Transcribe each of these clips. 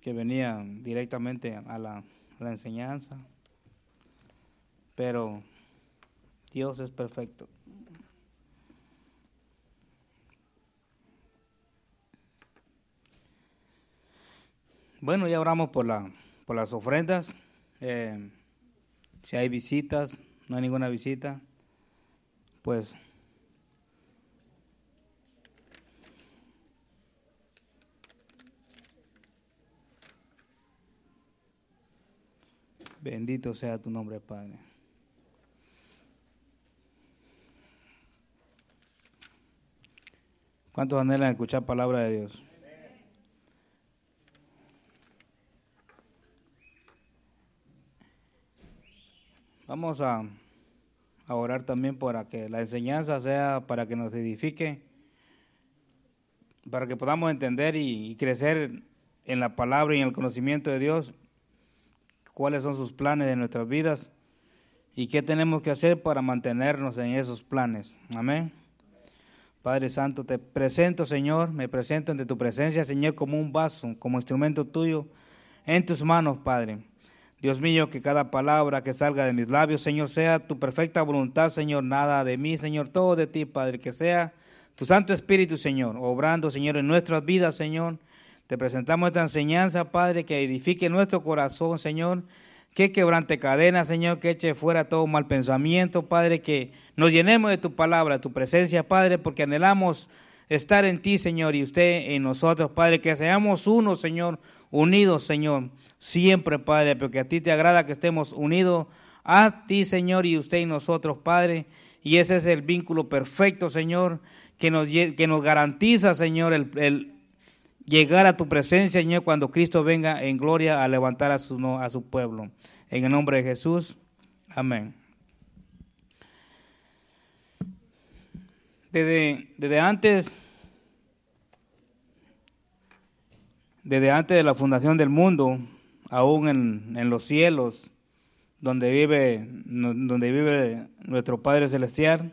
que venía directamente a la, a la enseñanza, pero Dios es perfecto. Bueno, ya oramos por, la, por las ofrendas. Eh, si hay visitas, no hay ninguna visita, pues bendito sea tu nombre, Padre. ¿Cuántos anhelan escuchar palabra de Dios? Vamos a, orar también para que la enseñanza sea para que nos edifique, para que podamos entender y crecer en la palabra y en el conocimiento de Dios, cuáles son sus planes de nuestras vidas y qué tenemos que hacer para mantenernos en esos planes. Amén. Padre Santo, te presento, Señor, me presento ante tu presencia, Señor, como un vaso, como instrumento tuyo, en tus manos, Padre. Dios mío, que cada palabra que salga de mis labios, Señor, sea tu perfecta voluntad, Señor, nada de mí, Señor, todo de ti, Padre, que sea tu Santo Espíritu, Señor, obrando, Señor, en nuestras vidas, Señor. Te presentamos esta enseñanza, Padre, que edifique nuestro corazón, Señor, que quebrante cadenas, Señor, que eche fuera todo mal pensamiento, Padre, que nos llenemos de tu palabra, de tu presencia, Padre, porque anhelamos estar en ti, Señor, y usted en nosotros, Padre, que seamos uno, Señor, unidos, Señor siempre, Padre, porque a ti te agrada que estemos unidos a ti, Señor, y usted y nosotros, Padre. Y ese es el vínculo perfecto, Señor, que nos, que nos garantiza, Señor, el, el, llegar a tu presencia, Señor, cuando Cristo venga en gloria a levantar a su, a su pueblo. En el nombre de Jesús, amén. Desde, desde antes, desde antes de la fundación del mundo, aún en, en, los cielos, donde vive, donde vive nuestro Padre Celestial,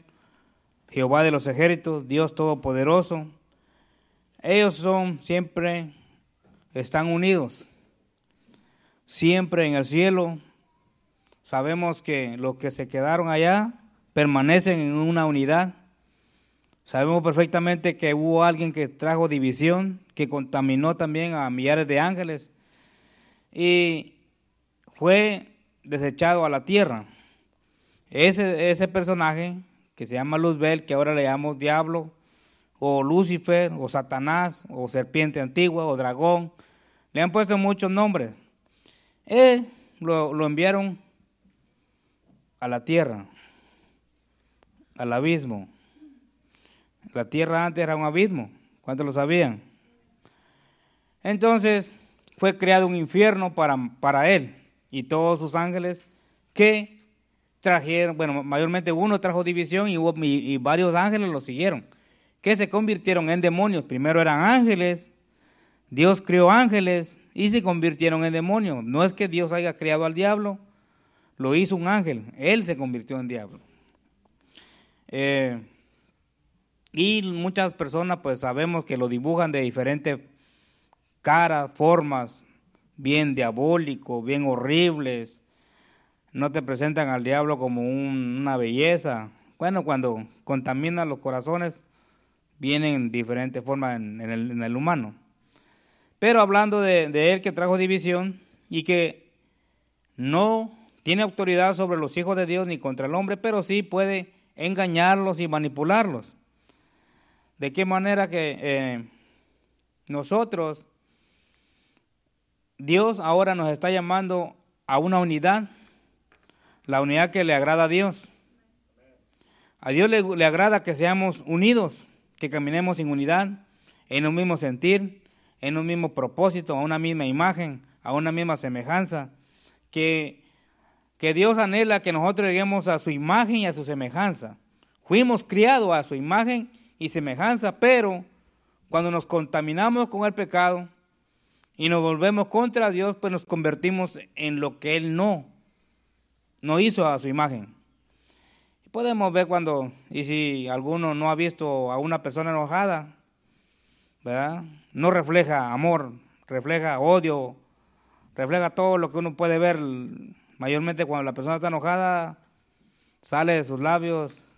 Jehová de los ejércitos, Dios Todopoderoso. Ellos son siempre, están unidos, siempre en el cielo. Sabemos que los que se quedaron allá permanecen en una unidad. Sabemos perfectamente que hubo alguien que trajo división, que contaminó también a millares de ángeles y fue desechado a la tierra. Ese, ese personaje que se llama Luzbel, que ahora le llamamos diablo, o Lucifer, o Satanás, o serpiente antigua, o dragón, le han puesto muchos nombres. Él lo, lo enviaron a la tierra, al abismo. La tierra antes era un abismo, ¿cuántos lo sabían? Entonces, fue creado un infierno para, para él y todos sus ángeles que trajeron, bueno, mayormente uno trajo división y, hubo, y varios ángeles lo siguieron, que se convirtieron en demonios. Primero eran ángeles, Dios creó ángeles y se convirtieron en demonios. No es que Dios haya creado al diablo, lo hizo un ángel, él se convirtió en diablo. Eh, y muchas personas pues sabemos que lo dibujan de diferentes caras, formas bien diabólicos, bien horribles. No te presentan al diablo como un, una belleza. Bueno, cuando contaminan los corazones, vienen diferentes formas en, en, el, en el, humano. Pero hablando de, él que trajo división y que no tiene autoridad sobre los hijos de Dios ni contra el hombre, pero sí puede engañarlos y manipularlos. ¿De qué manera que eh, nosotros Dios ahora nos está llamando a una unidad, la unidad que le agrada a Dios. A Dios le, agrada que seamos unidos, que caminemos en unidad, en un mismo sentir, en un mismo propósito, a una misma imagen, a una misma semejanza, que, que Dios anhela que nosotros lleguemos a su imagen y a su semejanza. Fuimos criados a su imagen y semejanza, pero cuando nos contaminamos con el pecado, y nos volvemos contra Dios, pues nos convertimos en lo que Él no, no hizo a su imagen. Podemos ver cuando, y si alguno no ha visto a una persona enojada, ¿verdad? No refleja amor refleja odio, refleja todo lo que uno puede ver, mayormente cuando la persona está enojada, sale de sus labios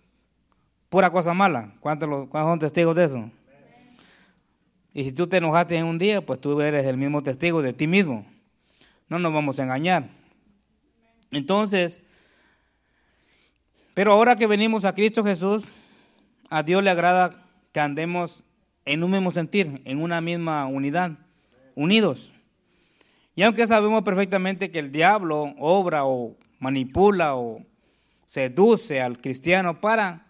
pura cosa mala. ¿Cuántos, son testigos de eso? Y si tú te enojaste en un día, pues tú eres el mismo testigo de ti mismo. No nos vamos a engañar. Entonces, pero ahora que venimos a Cristo Jesús, a Dios le agrada que andemos en un mismo sentir, en una misma unidad, unidos. Y aunque sabemos perfectamente que el diablo obra o manipula o seduce al cristiano para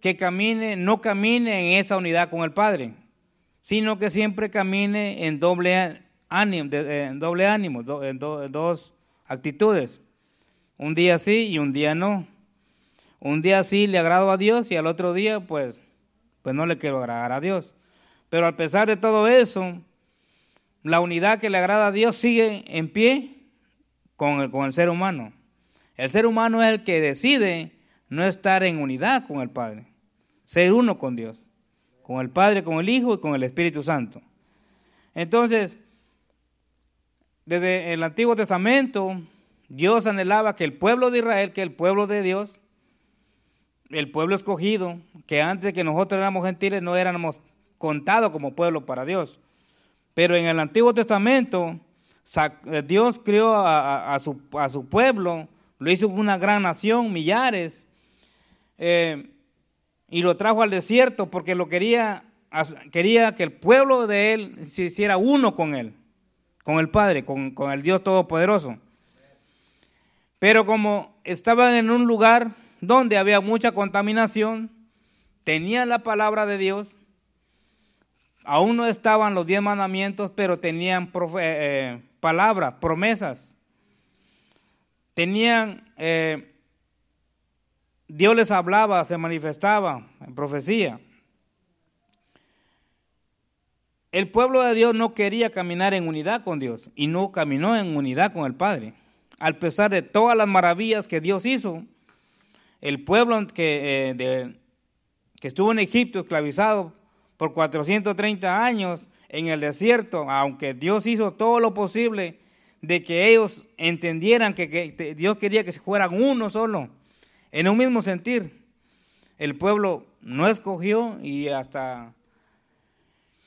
que camine, no camine en esa unidad con el Padre, sino que siempre camine en doble ánimo, en doble ánimo, en, dos actitudes. Un día sí y un día no. Un día sí le agrado a Dios y al otro día pues, pues no le quiero agradar a Dios. Pero a pesar de todo eso, la unidad que le agrada a Dios sigue en pie con el, con el ser humano. El ser humano es el que decide no estar en unidad con el Padre, ser uno con Dios, con el Padre, con el Hijo y con el Espíritu Santo. Entonces, desde el Antiguo Testamento, Dios anhelaba que el pueblo de Israel, que el pueblo de Dios, el pueblo escogido, que antes que nosotros éramos gentiles no éramos contados como pueblo para Dios. Pero en el Antiguo Testamento, eh, Dios su, a su pueblo lo hizo una gran nación, millares, eh, y lo trajo al desierto porque lo quería, quería que el pueblo de él se hiciera uno con él, con el Padre, con, con el Dios Todopoderoso. Pero como estaban en un lugar donde había mucha contaminación, tenían la palabra de Dios, aún no estaban los diez mandamientos, pero tenían eh, eh, palabras, promesas tenían, eh, Dios les hablaba, se manifestaba en profecía. El pueblo de Dios no quería caminar en unidad con Dios y no caminó en unidad con el Padre. Al pesar de todas las maravillas que Dios hizo, el pueblo que, eh, que estuvo en Egipto esclavizado por 430 años en el desierto, aunque Dios hizo todo lo posible de que ellos entendieran que, Dios quería que se fueran uno solo, en un mismo sentir. El pueblo no escogió y hasta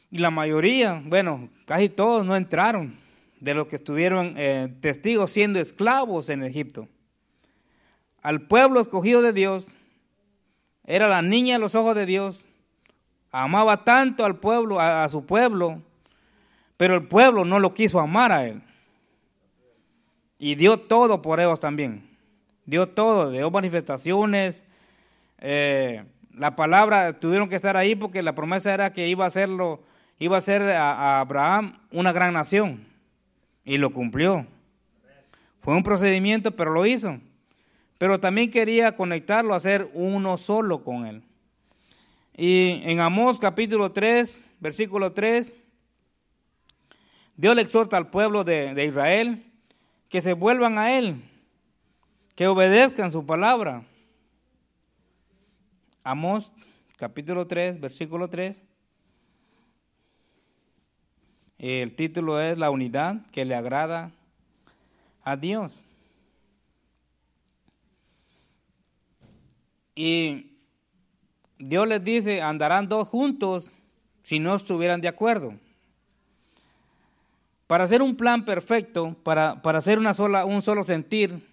y la mayoría, bueno, casi todos no entraron de los que estuvieron eh, testigos siendo esclavos en Egipto. Al pueblo escogido de Dios, era la niña de los ojos de Dios, amaba tanto al pueblo, a su pueblo, pero el pueblo no lo quiso amar a él. Y dio todo por ellos también. Dio todo, dio manifestaciones. Eh, la palabra tuvieron que estar ahí porque la promesa era que iba a hacerlo, iba a ser a, Abraham una gran nación. Y lo cumplió. Fue un procedimiento, pero lo hizo. Pero también quería conectarlo a ser uno solo con él. Y en Amós capítulo 3, versículo 3, Dios le exhorta al pueblo de, de Israel que se vuelvan a Él, que obedezcan su palabra. Amós capítulo 3, versículo 3. El título es La unidad que le agrada a Dios. Y Dios les dice, andarán dos juntos si no estuvieran de acuerdo. Para hacer un plan perfecto, para, para hacer una sola, un solo sentir,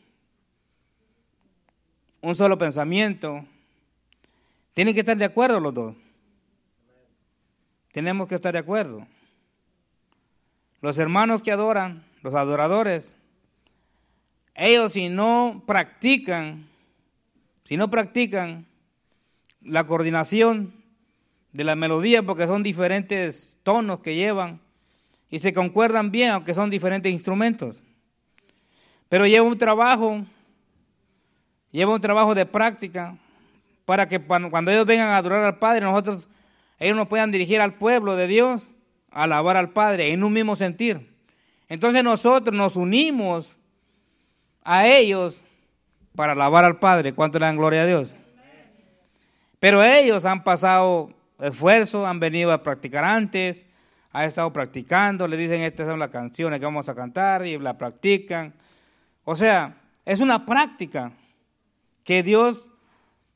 un solo pensamiento, tienen que estar de acuerdo los dos. Tenemos que estar de acuerdo. Los hermanos que adoran, los adoradores, ellos si no practican, si no practican la coordinación de la melodía, porque son diferentes tonos que llevan, y se concuerdan bien, aunque son diferentes instrumentos. Pero lleva un trabajo, lleva un trabajo de práctica para que cuando ellos vengan a adorar al Padre, nosotros, ellos nos puedan dirigir al pueblo de Dios, a alabar al Padre en un mismo sentir. Entonces nosotros nos unimos a ellos para alabar al Padre. ¿Cuánto le dan gloria a Dios? Pero ellos han pasado esfuerzo, han venido a practicar antes, ha estado practicando, le dicen estas son las canciones que vamos a cantar y la practican. O sea, es una práctica que Dios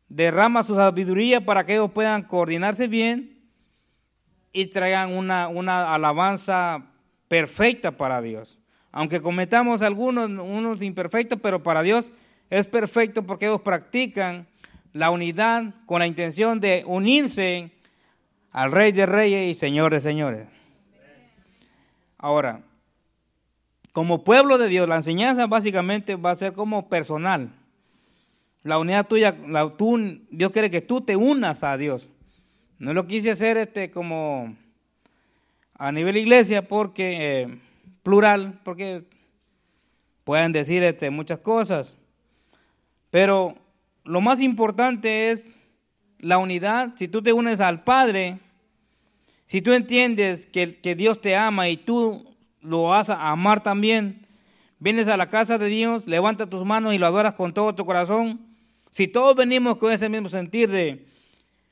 derrama su sabiduría para que ellos puedan coordinarse bien y traigan una, una alabanza perfecta para Dios. Aunque cometamos algunos unos imperfectos, pero para Dios es perfecto porque ellos practican la unidad con la intención de unirse al Rey de Reyes y Señor de Señores. Ahora, como pueblo de Dios, la enseñanza básicamente va a ser como personal. La unidad tuya, Dios quiere que tú te unas a Dios. No lo quise hacer este como a nivel iglesia porque eh, plural, porque pueden decir este, muchas cosas. Pero lo más importante es la unidad. Si tú te unes al Padre, si tú entiendes que, que Dios te ama y tú lo vas a amar también, vienes a la casa de Dios, levanta tus manos y lo adoras con todo tu corazón. Si todos venimos con ese mismo sentir de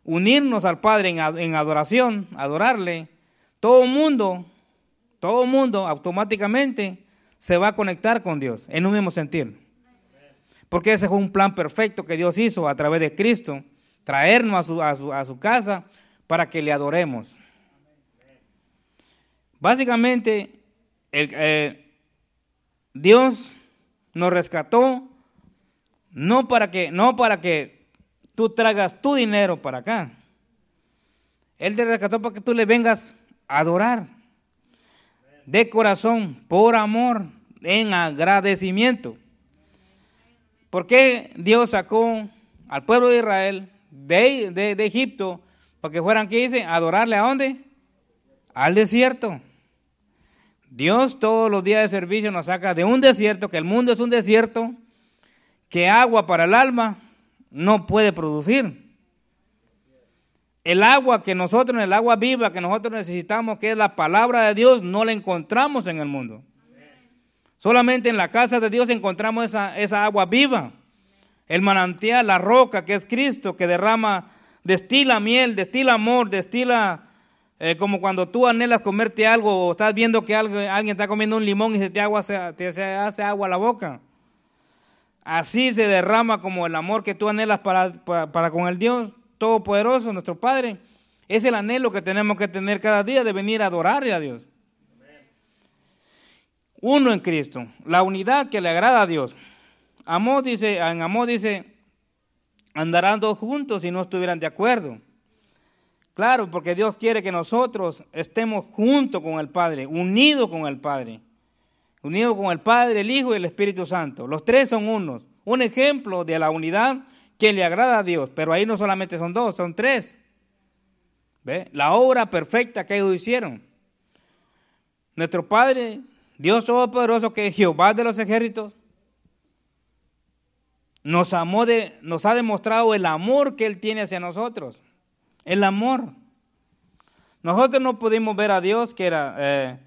unirnos al Padre en, adoración, adorarle, todo mundo, todo mundo automáticamente se va a conectar con Dios en un mismo sentir. Porque ese es un plan perfecto que Dios hizo a través de Cristo, traernos a su, a su, a su casa para que le adoremos. Básicamente, eh, Dios nos rescató no para que, no para que tú tragas tu dinero para acá. Él te rescató para que tú le vengas a adorar de corazón, por amor, en agradecimiento. ¿Por qué Dios sacó al pueblo de Israel de, de, Egipto para que fueran, ¿qué dice? adorarle a dónde? Al desierto. Dios todos los días de servicio nos saca de un desierto, que el mundo es un desierto, que agua para el alma no puede producir. El agua que nosotros, el agua viva que nosotros necesitamos, que es la palabra de Dios, no la encontramos en el mundo. Solamente en la casa de Dios encontramos esa, esa agua viva. El manantial, la roca que es Cristo, que derrama, destila miel, destila amor, destila eh, como cuando tú anhelas comerte algo o estás viendo que alguien, está comiendo un limón y se te, agua, te se hace agua a la boca. Así se derrama como el amor que tú anhelas para, para con el Dios Todopoderoso, nuestro Padre. Es el anhelo que tenemos que tener cada día de venir a adorarle a Dios uno en Cristo, la unidad que le agrada a Dios. Amor dice, en amor dice, andarán dos juntos si no estuvieran de acuerdo. Claro, porque Dios quiere que nosotros estemos juntos con el Padre, unidos con el Padre. Unidos con el Padre, el Hijo y el Espíritu Santo. Los tres son unos. Un ejemplo de la unidad que le agrada a Dios. Pero ahí no solamente son dos, son tres. ¿Ve? La obra perfecta que ellos hicieron. Nuestro Padre Dios Todopoderoso, que es Jehová de los ejércitos, nos amó de, nos ha demostrado el amor que Él tiene hacia nosotros. El amor. Nosotros no pudimos ver a Dios, que era, eh,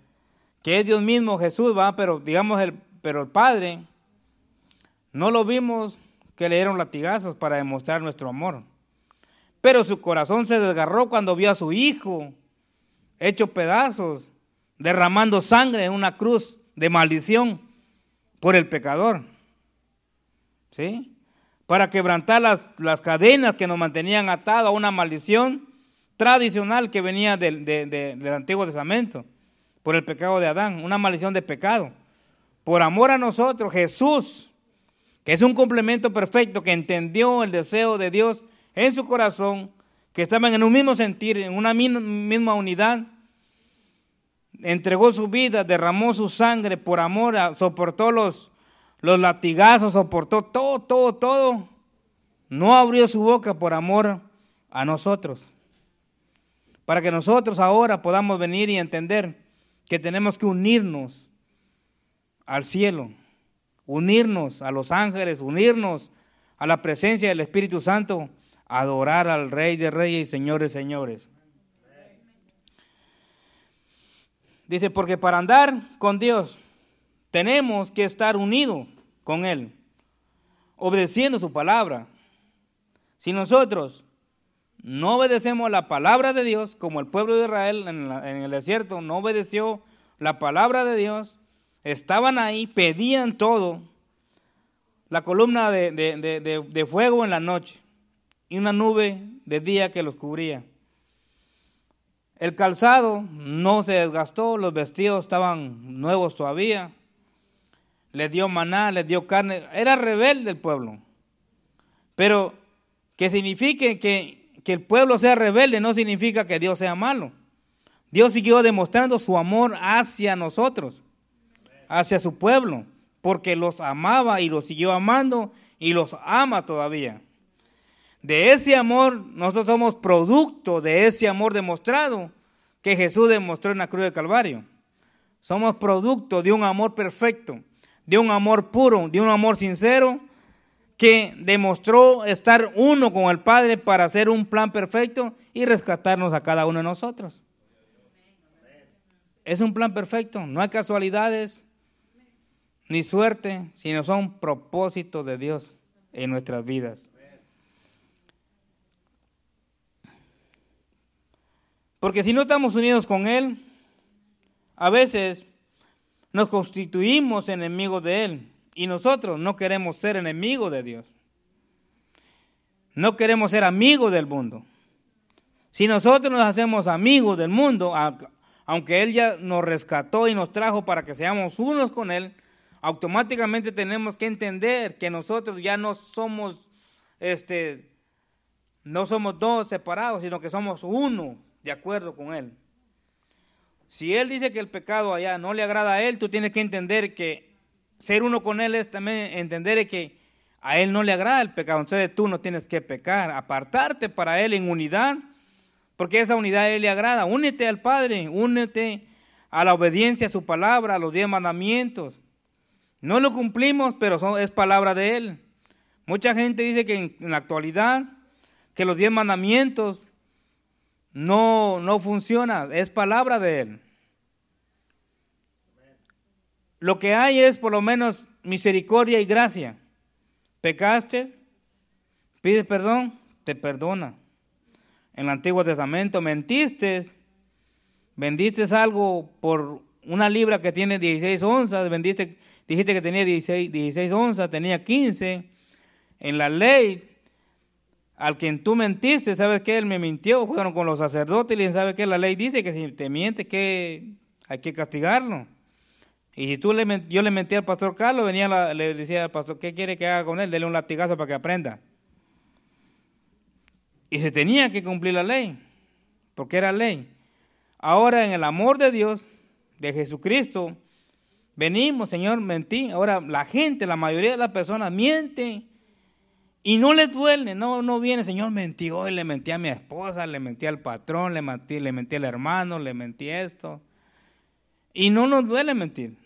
que es Dios mismo, Jesús, va, pero digamos el, pero el Padre, no lo vimos que le dieron latigazos para demostrar nuestro amor. Pero su corazón se desgarró cuando vio a su hijo hecho pedazos derramando sangre en una cruz de maldición por el pecador. ¿Sí? Para quebrantar las, las cadenas que nos mantenían atados a una maldición tradicional que venía del, del Antiguo Testamento, por el pecado de Adán, una maldición de pecado. Por amor a nosotros, Jesús, que es un complemento perfecto, que entendió el deseo de Dios en su corazón, que estaban en un mismo sentir, en una misma unidad, entregó su vida, derramó su sangre por amor, soportó los, los latigazos, soportó todo, todo, todo. No abrió su boca por amor a nosotros. Para que nosotros ahora podamos venir y entender que tenemos que unirnos al cielo, unirnos a los ángeles, unirnos a la presencia del Espíritu Santo, adorar al Rey de Reyes y Señor de Señores. Dice, porque para andar con Dios tenemos que estar unidos con Él, obedeciendo su palabra. Si nosotros no obedecemos la palabra de Dios, como el pueblo de Israel en, en el desierto no obedeció la palabra de Dios, estaban ahí, pedían todo, la columna de, de, de, fuego en la noche y una nube de día que los cubría. El calzado no se desgastó, los vestidos estaban nuevos todavía. Les dio maná, les dio carne. Era rebelde el pueblo. Pero que signifique que, que el pueblo sea rebelde no significa que Dios sea malo. Dios siguió demostrando su amor hacia nosotros, hacia su pueblo porque los amaba y los siguió amando y los ama todavía. De ese amor, nosotros somos producto de ese amor demostrado que Jesús demostró en la cruz de Calvario. Somos producto de un amor perfecto, de un amor puro, de un amor sincero que demostró estar uno con el Padre para hacer un plan perfecto y rescatarnos a cada uno de nosotros. Es un plan perfecto, no hay casualidades, ni suerte, sino son propósitos de Dios en nuestras vidas. Porque si no estamos unidos con Él, a veces nos constituimos enemigos de Él y nosotros no queremos ser enemigos de Dios. No queremos ser amigos del mundo. Si nosotros nos hacemos amigos del mundo, aunque Él ya nos rescató y nos trajo para que seamos unos con Él, automáticamente tenemos que entender que nosotros ya no somos, este, no somos dos separados, sino que somos uno de acuerdo con Él. Si Él dice que el pecado allá no le agrada a Él, tú tienes que entender que ser uno con Él es también entender que a Él no le agrada el pecado. Entonces tú no tienes que pecar, apartarte para Él en unidad, porque esa unidad a Él le agrada. Únete al Padre, únete a la obediencia a su palabra, a los diez mandamientos. No lo cumplimos, pero es palabra de Él. Mucha gente dice que en, la actualidad que los diez mandamientos no, no funcionan, es palabra de Él. Lo que hay es por lo menos misericordia y gracia. Pecaste, pides perdón, te perdona. En el Antiguo Testamento mentiste, vendiste algo por una libra que tiene 16 onzas, vendiste dijiste que tenía 16, 16 onzas, tenía 15. En la ley, al quien tú mentiste, ¿sabes qué? Él me mintió, fueron con los sacerdotes y le ¿sabes qué? La ley dice que si te miente, que hay que castigarlo. Y si tú le, yo le mentí al pastor Carlos, venía le decía al pastor, ¿qué quiere que haga con él? Dele un latigazo para que aprenda. Y se tenía que cumplir la ley, porque era ley. Ahora en el amor de Dios, de Jesucristo, Venimos, Señor, mentí. Ahora la gente, la mayoría de las personas mienten y no les duele, no, no viene, Señor, mentí hoy, le mentí a mi esposa, le mentí al patrón, le mentí, le mentí al hermano, le mentí esto. Y no nos duele mentir.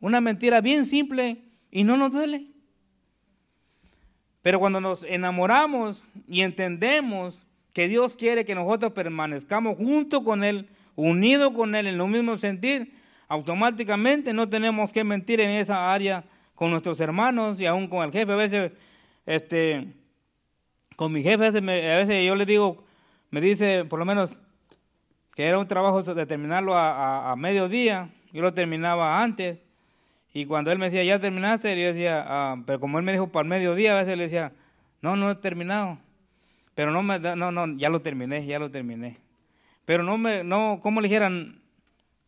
Una mentira bien simple y no nos duele. Pero cuando nos enamoramos y entendemos que Dios quiere que nosotros permanezcamos junto con Él, unidos con Él en lo mismo sentir, automáticamente no tenemos que mentir en esa área con nuestros hermanos y aún con el jefe. A veces, este, con mi jefe, a veces, yo le digo, me dice por lo menos que era un trabajo de terminarlo a, mediodía, yo lo terminaba antes. Y cuando él me decía, ya terminaste, yo decía, ah", pero como él me dijo para el mediodía, a veces le decía, no, no he terminado. Pero no me, no, no, ya lo terminé, ya lo terminé. Pero no me, no, como le dijeran,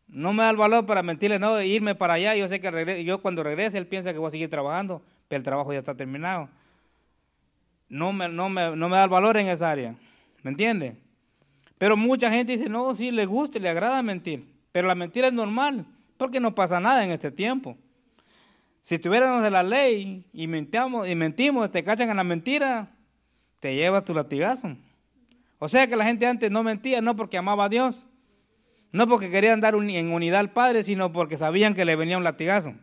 no me da el valor para mentirle, no, irme para allá. Yo sé que yo cuando regrese él piensa que voy a seguir trabajando, pero el trabajo ya está terminado. No me, no me, no me da el valor en esa área. ¿Me entiende? Pero mucha gente dice, no, sí, le gusta, le agrada mentir. Pero la mentira es normal, porque no pasa nada en este tiempo. Si estuviéramos de la ley y mentimos, y mentimos, te cachan en la mentira, te llevas tu latigazo. O sea que la gente antes no mentía, no porque amaba a Dios, no porque querían dar en unidad al Padre, sino porque sabían que le venía un latigazo.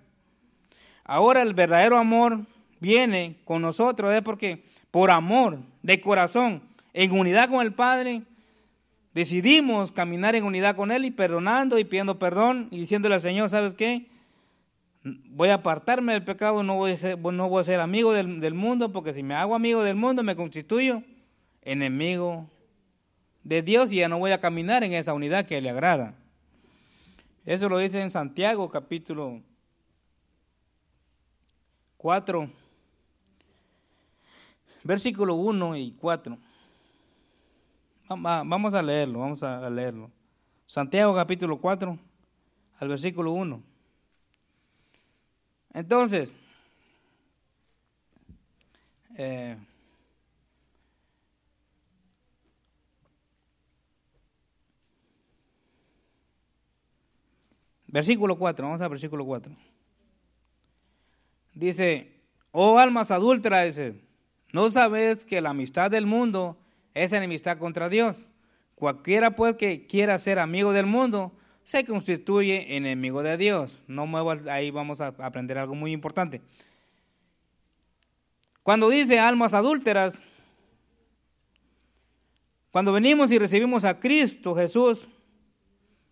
Ahora el verdadero amor viene con nosotros, es porque por amor, de corazón, en unidad con el Padre, decidimos caminar en unidad con Él y perdonando y pidiendo perdón y diciéndole al Señor, ¿sabes qué? Voy a apartarme del pecado, no voy a ser, no voy a ser amigo del, del mundo, porque si me hago amigo del mundo me constituyo enemigo de Dios y ya no voy a caminar en esa unidad que le agrada. Eso lo dice en Santiago capítulo 4, versículo 1 y 4. Vamos a leerlo, vamos a leerlo. Santiago capítulo 4, al versículo 1. Entonces, eh, versículo 4, vamos al versículo 4. Dice, oh almas adúlteras, dice, ¿no sabes que la amistad del mundo es enemistad contra Dios? Cualquiera pues que quiera ser amigo del mundo se constituye enemigo de Dios. No muevo, ahí vamos a aprender algo muy importante. Cuando dice almas adúlteras, cuando venimos y recibimos a Cristo Jesús,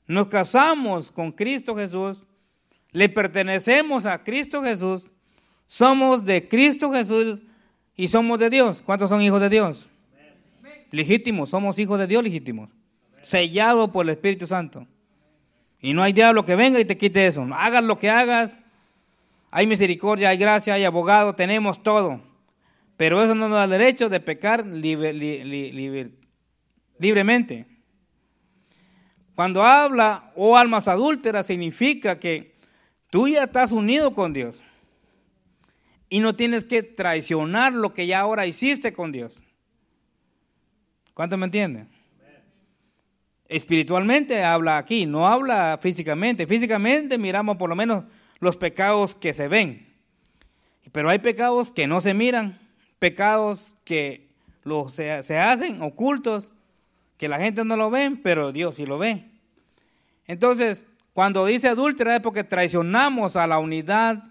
nos casamos con Cristo Jesús, le pertenecemos a Cristo Jesús, somos de Cristo Jesús y somos de Dios. ¿Cuántos son hijos de Dios? Legítimos, somos hijos de Dios legítimos, sellados por el Espíritu Santo. Y no hay diablo que venga y te quite eso. Hagas lo que hagas, hay misericordia, hay gracia, hay abogado, tenemos todo. Pero eso no nos da derecho de pecar libremente. Cuando habla, oh almas adúlteras, significa que tú ya estás unido con Dios. Y no tienes que traicionar lo que ya ahora hiciste con Dios. ¿Cuánto me entienden? Espiritualmente habla aquí, no habla físicamente. Físicamente miramos por lo menos los pecados que se ven. Pero hay pecados que no se miran, pecados que se, se hacen ocultos, que la gente no lo ve, pero Dios sí lo ve. Entonces, cuando dice adúltera es porque traicionamos a la unidad,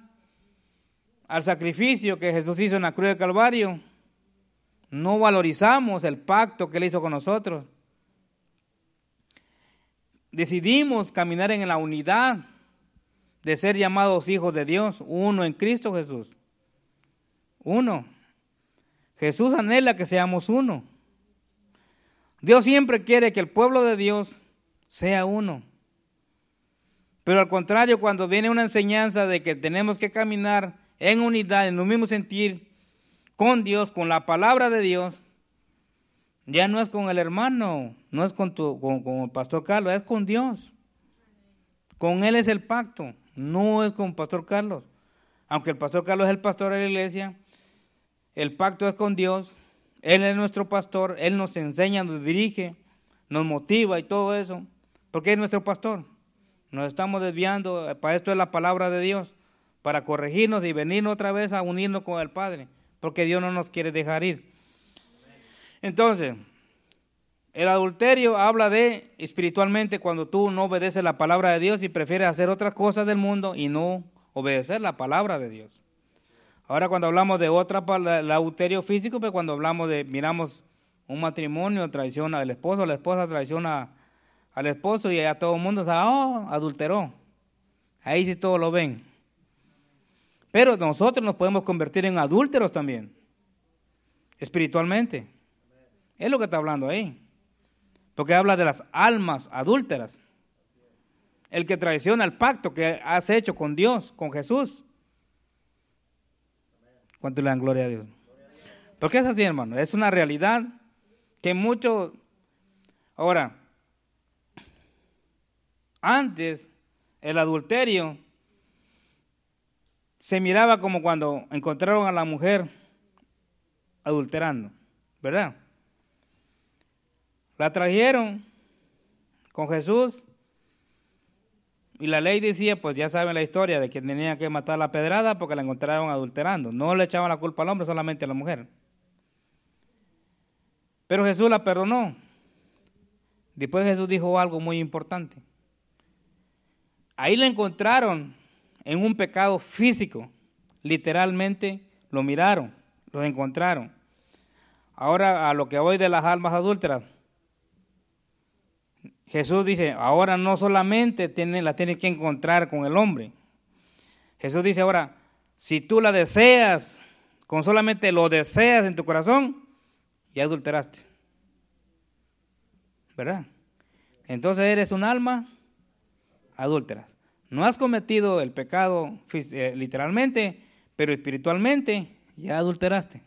al sacrificio que Jesús hizo en la cruz de Calvario no valorizamos el pacto que Él hizo con nosotros. Decidimos caminar en la unidad de ser llamados hijos de Dios, uno en Cristo Jesús. Uno. Jesús anhela que seamos uno. Dios siempre quiere que el pueblo de Dios sea uno. Pero al contrario, cuando viene una enseñanza de que tenemos que caminar en unidad, en lo mismo sentir, con Dios, con la palabra de Dios, ya no es con el hermano, no es con, tu, con, el pastor Carlos, es con Dios. Con Él es el pacto, no es con pastor Carlos. Aunque el pastor Carlos es el pastor de la iglesia, el pacto es con Dios. Él es nuestro pastor, Él nos enseña, nos dirige, nos motiva y todo eso, porque es nuestro pastor. Nos estamos desviando, para esto es la palabra de Dios, para corregirnos y venir otra vez a unirnos con el Padre porque Dios no nos quiere dejar ir. Entonces, el adulterio habla de espiritualmente cuando tú no obedeces la palabra de Dios y prefieres hacer otras cosas del mundo y no obedecer la palabra de Dios. Ahora cuando hablamos de otra, el adulterio físico, pues cuando hablamos de, miramos un matrimonio, traiciona al esposo, la esposa traiciona al esposo y ya todo el mundo sabe, oh, adulteró. Ahí sí todos lo ven. Pero nosotros nos podemos convertir en adúlteros también, espiritualmente. Es lo que está hablando ahí. Porque habla de las almas adúlteras. El que traiciona el pacto que has hecho con Dios, con Jesús. ¿Cuánto le dan gloria a Dios? Porque es así, hermano. Es una realidad que muchos... Ahora, antes el adulterio se miraba como cuando encontraron a la mujer adulterando, ¿verdad? La trajeron con Jesús y la ley decía, pues ya saben la historia de que tenía que matar la pedrada porque la encontraron adulterando. No le echaban la culpa al hombre, solamente a la mujer. Pero Jesús la perdonó. Después Jesús dijo algo muy importante. Ahí la encontraron en un pecado físico. Literalmente lo miraron, lo encontraron. Ahora a lo que voy de las almas adúlteras. Jesús dice, ahora no solamente tiene, la tienes que encontrar con el hombre. Jesús dice ahora, si tú la deseas, con solamente lo deseas en tu corazón, ya adulteraste. ¿verdad? Entonces eres un alma adúltera. No has cometido el pecado eh, literalmente, pero espiritualmente ya adulteraste.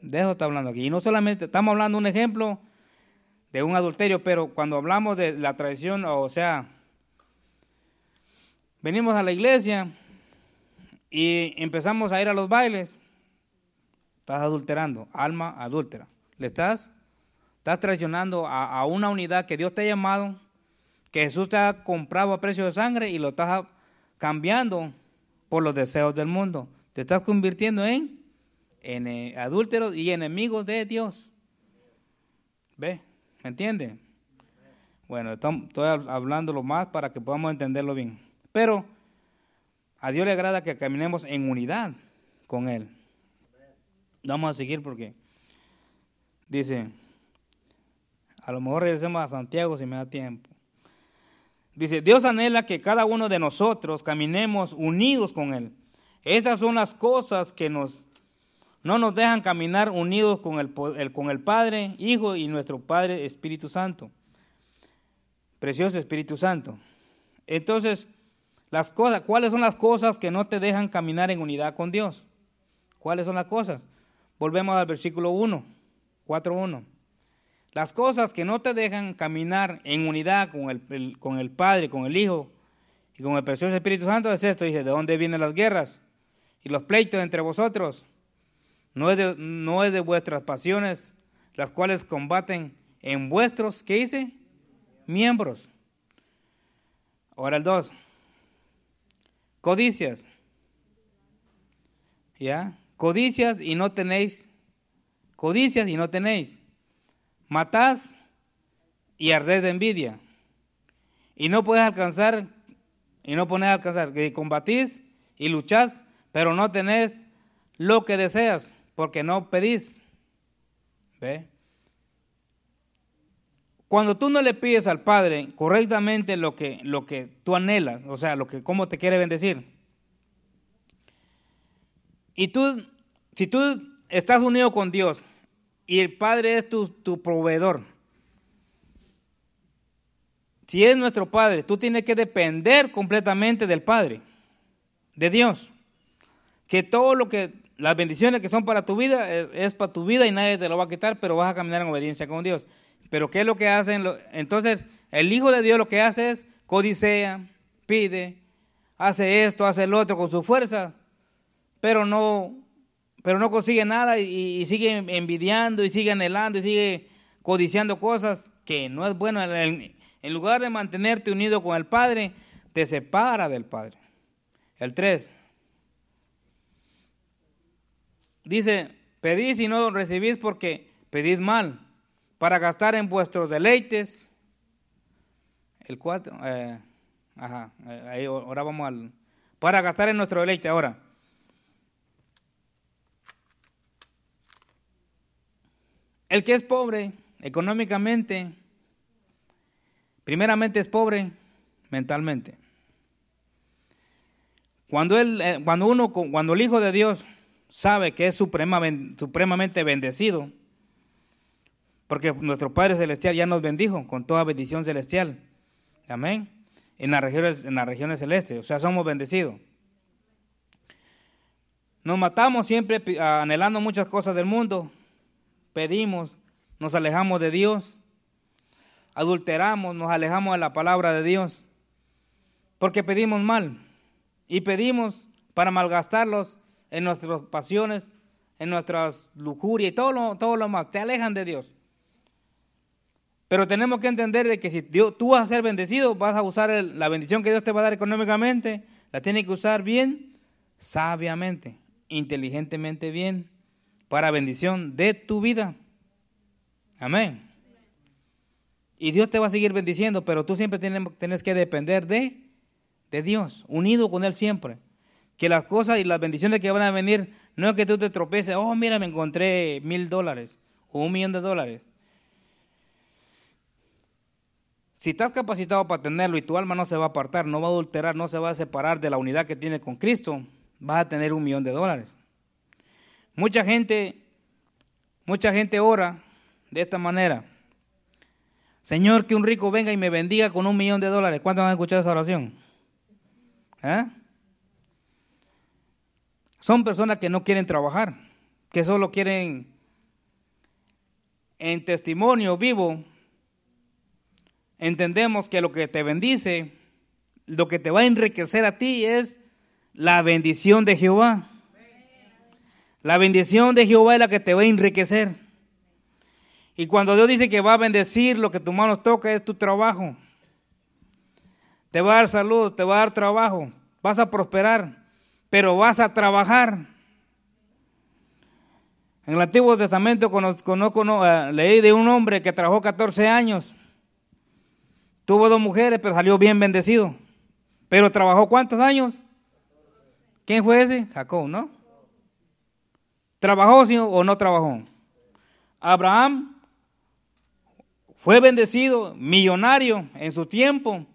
De eso está hablando aquí. Y no solamente, estamos hablando de un ejemplo de un adulterio, pero cuando hablamos de la traición, o sea, venimos a la iglesia y empezamos a ir a los bailes, estás adulterando, alma adúltera. Le estás, estás traicionando a, a una unidad que Dios te ha llamado, que Jesús te ha comprado a precio de sangre y lo estás cambiando por los deseos del mundo. Te estás convirtiendo en, en eh, adúlteros y enemigos de Dios. ¿Ve? ¿Me entiende? Bueno, estoy hablando lo más para que podamos entenderlo bien. Pero a Dios le agrada que caminemos en unidad con Él. Vamos a seguir porque dice, a lo mejor regresemos a Santiago si me da tiempo. Dice, Dios anhela que cada uno de nosotros caminemos unidos con Él. Esas son las cosas que nos, no nos dejan caminar unidos con el, con el Padre, Hijo y nuestro Padre Espíritu Santo. Precioso Espíritu Santo. Entonces, las cosas, ¿cuáles son las cosas que no te dejan caminar en unidad con Dios? ¿Cuáles son las cosas? Volvemos al versículo 1, 4.1. Las cosas que no te dejan caminar en unidad con el, con el Padre, con el Hijo y con el precioso Espíritu Santo es esto. Dice, ¿de dónde vienen las guerras y los pleitos entre vosotros? No es de, no es de vuestras pasiones, las cuales combaten en vuestros, ¿qué dice? Miembros. Ahora el 2. Codicias. ¿Ya? Codicias y no tenéis. Codicias y no tenéis matás y ardés de envidia. Y no puedes alcanzar, y no pones a alcanzar, que combatís y luchás, pero no tenés lo que deseas, porque no pedís. ¿Ve? Cuando tú no le pides al Padre correctamente lo que, lo que tú anhelas, o sea, lo que, cómo te quiere bendecir, y tú, si tú estás unido con Dios y el Padre es tu, proveedor. Si es nuestro Padre, tú tienes que depender completamente del Padre, de Dios. Que todo lo que, las bendiciones que son para tu vida, es, para tu vida y nadie te lo va a quitar, pero vas a caminar en obediencia con Dios. Pero ¿qué es lo que hacen? Entonces, el Hijo de Dios lo que hace es codicea, pide, hace esto, hace el otro con su fuerza, pero no pero no consigue nada y, sigue envidiando y sigue anhelando y sigue codiciando cosas que no es bueno. En, lugar de mantenerte unido con el Padre, te separa del Padre. El 3. Dice, pedís y no recibís porque pedís mal, para gastar en vuestros deleites. El 4. Eh, ajá, eh, ahí ahora vamos al... Para gastar en nuestro deleite ahora. El que es pobre económicamente, primeramente es pobre mentalmente. Cuando, él, eh, cuando, uno, cuando el Hijo de Dios sabe que es supremamente bendecido, porque nuestro Padre Celestial ya nos bendijo con toda bendición celestial. Amén. En las regiones, en las regiones celestes, o sea, somos bendecidos. Nos matamos siempre anhelando muchas cosas del mundo, pedimos, nos alejamos de Dios, adulteramos, nos alejamos de la palabra de Dios, porque pedimos mal. Y pedimos para malgastarlos en nuestras pasiones, en nuestras lujurias y todo lo, todo lo más, te alejan de Dios. Pero tenemos que entender de que si Dios, tú vas a ser bendecido, vas a usar la bendición que Dios te va a dar económicamente, la tienes que usar bien, sabiamente, inteligentemente bien para bendición de tu vida. Amén. Y Dios te va a seguir bendiciendo, pero tú siempre tienes, que depender de, de Dios, unido con Él siempre. Que las cosas y las bendiciones que van a venir, no es que tú te tropeces, oh, mira, me encontré mil dólares o un millón de dólares. Si estás capacitado para tenerlo y tu alma no se va a apartar, no va a adulterar, no se va a separar de la unidad que tiene con Cristo, vas a tener un millón de dólares. Mucha gente, mucha gente ora de esta manera. Señor, que un rico venga y me bendiga con un millón de dólares. ¿Cuántos han escuchado esa oración? ¿Eh? Son personas que no quieren trabajar, que solo quieren en testimonio vivo. Entendemos que lo que te bendice, lo que te va a enriquecer a ti es la bendición de Jehová. La bendición de Jehová es la que te va a enriquecer. Y cuando Dios dice que va a bendecir, lo que tu mano toca es tu trabajo. Te va a dar salud, te va a dar trabajo, vas a prosperar, pero vas a trabajar. En el Antiguo Testamento conozco, eh, leí de un hombre que trabajó 14 años. Tuvo dos mujeres, pero salió bien bendecido. Pero trabajó cuántos años? ¿Quién fue ese? Jacob, ¿no? ¿Trabajó o no trabajó? Abraham fue bendecido, millonario en su tiempo,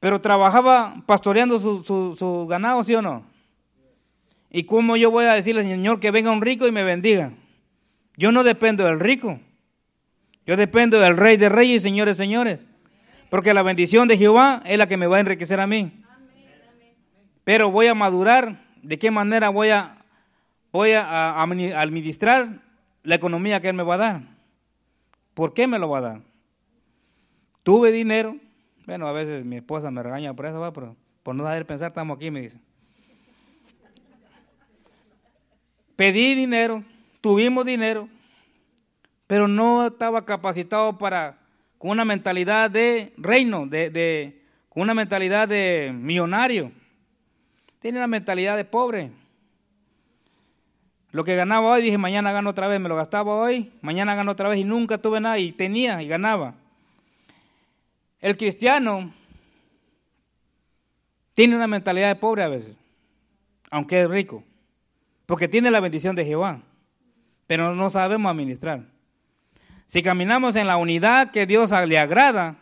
pero trabajaba pastoreando su, ganado, ¿sí o no? ¿Y cómo yo voy a decirle al Señor que venga un rico y me bendiga? Yo no dependo del rico. Yo dependo del Rey de Reyes y Señores Señores. Porque la bendición de Jehová es la que me va a enriquecer a mí. Pero voy a madurar. ¿De qué manera voy a, voy a administrar la economía que Él me va a dar? ¿Por qué me lo va a dar? Tuve dinero. Bueno, a veces mi esposa me regaña por eso, pero por no saber pensar, estamos aquí, me dice. Pedí dinero, tuvimos dinero, pero no estaba capacitado para, con una mentalidad de reino, de, con una mentalidad de millonario. Tiene una mentalidad de pobre. Lo que ganaba hoy, dije, mañana gano otra vez, me lo gastaba hoy, mañana gano otra vez y nunca tuve nada y tenía y ganaba. El cristiano tiene una mentalidad de pobre a veces, aunque es rico, porque tiene la bendición de Jehová, pero no sabemos administrar. Si caminamos en la unidad que Dios le agrada,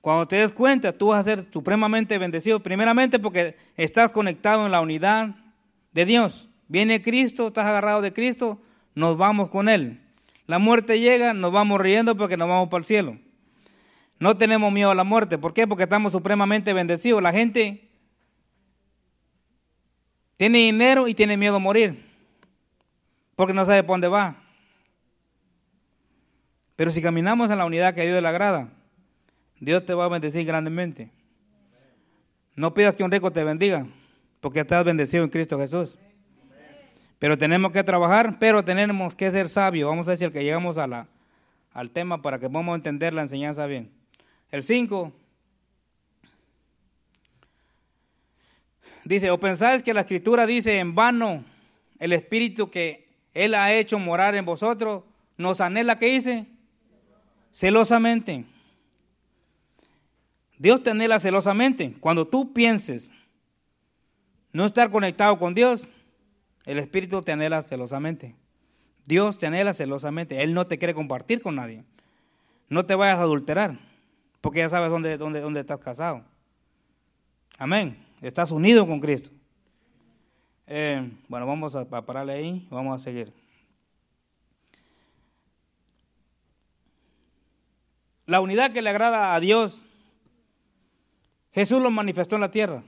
cuando te des cuenta, tú vas a ser supremamente bendecido, primeramente porque estás conectado en la unidad de Dios. Viene Cristo, estás agarrado de Cristo, nos vamos con Él. La muerte llega, nos vamos riendo porque nos vamos para el cielo. No tenemos miedo a la muerte. ¿Por qué? Porque estamos supremamente bendecidos. La gente tiene dinero y tiene miedo a morir. Porque no sabe por dónde va. Pero si caminamos en la unidad que a Dios le agrada, Dios te va a bendecir grandemente. No pidas que un rico te bendiga, porque estás bendecido en Cristo Jesús. Pero tenemos que trabajar, pero tenemos que ser sabios. Vamos a decir que llegamos a la, al tema para que podamos entender la enseñanza bien. El 5 dice, o pensáis que la escritura dice en vano el espíritu que Él ha hecho morar en vosotros, nos anhela, ¿qué dice? Celosamente. Dios te anhela celosamente. Cuando tú pienses no estar conectado con Dios, el Espíritu te anhela celosamente. Dios te anhela celosamente. Él no te quiere compartir con nadie. No te vayas a adulterar, porque ya sabes dónde, dónde, dónde estás casado. Amén. Estás unido con Cristo. Eh, bueno, vamos a, a pararle ahí, vamos a seguir. La unidad que le agrada a Dios, Jesús lo manifestó en la tierra.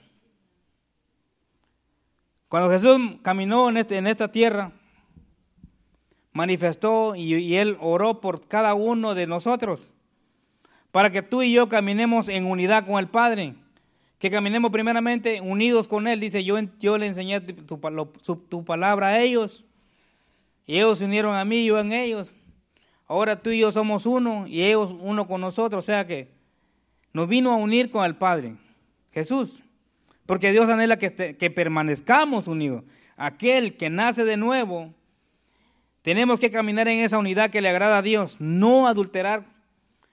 Cuando Jesús caminó en, este, esta tierra, manifestó y, Él oró por cada uno de nosotros, para que tú y yo caminemos en unidad con el Padre, que caminemos primeramente unidos con Él. Dice, yo, yo le enseñé tu, tu palabra a ellos, y ellos se unieron a mí, yo en ellos. Ahora tú y yo somos uno, y ellos uno con nosotros, o sea que nos vino a unir con el Padre, Jesús. Porque Dios anhela que, que permanezcamos unidos. Aquel que nace de nuevo, tenemos que caminar en esa unidad que le agrada a Dios, no adulterar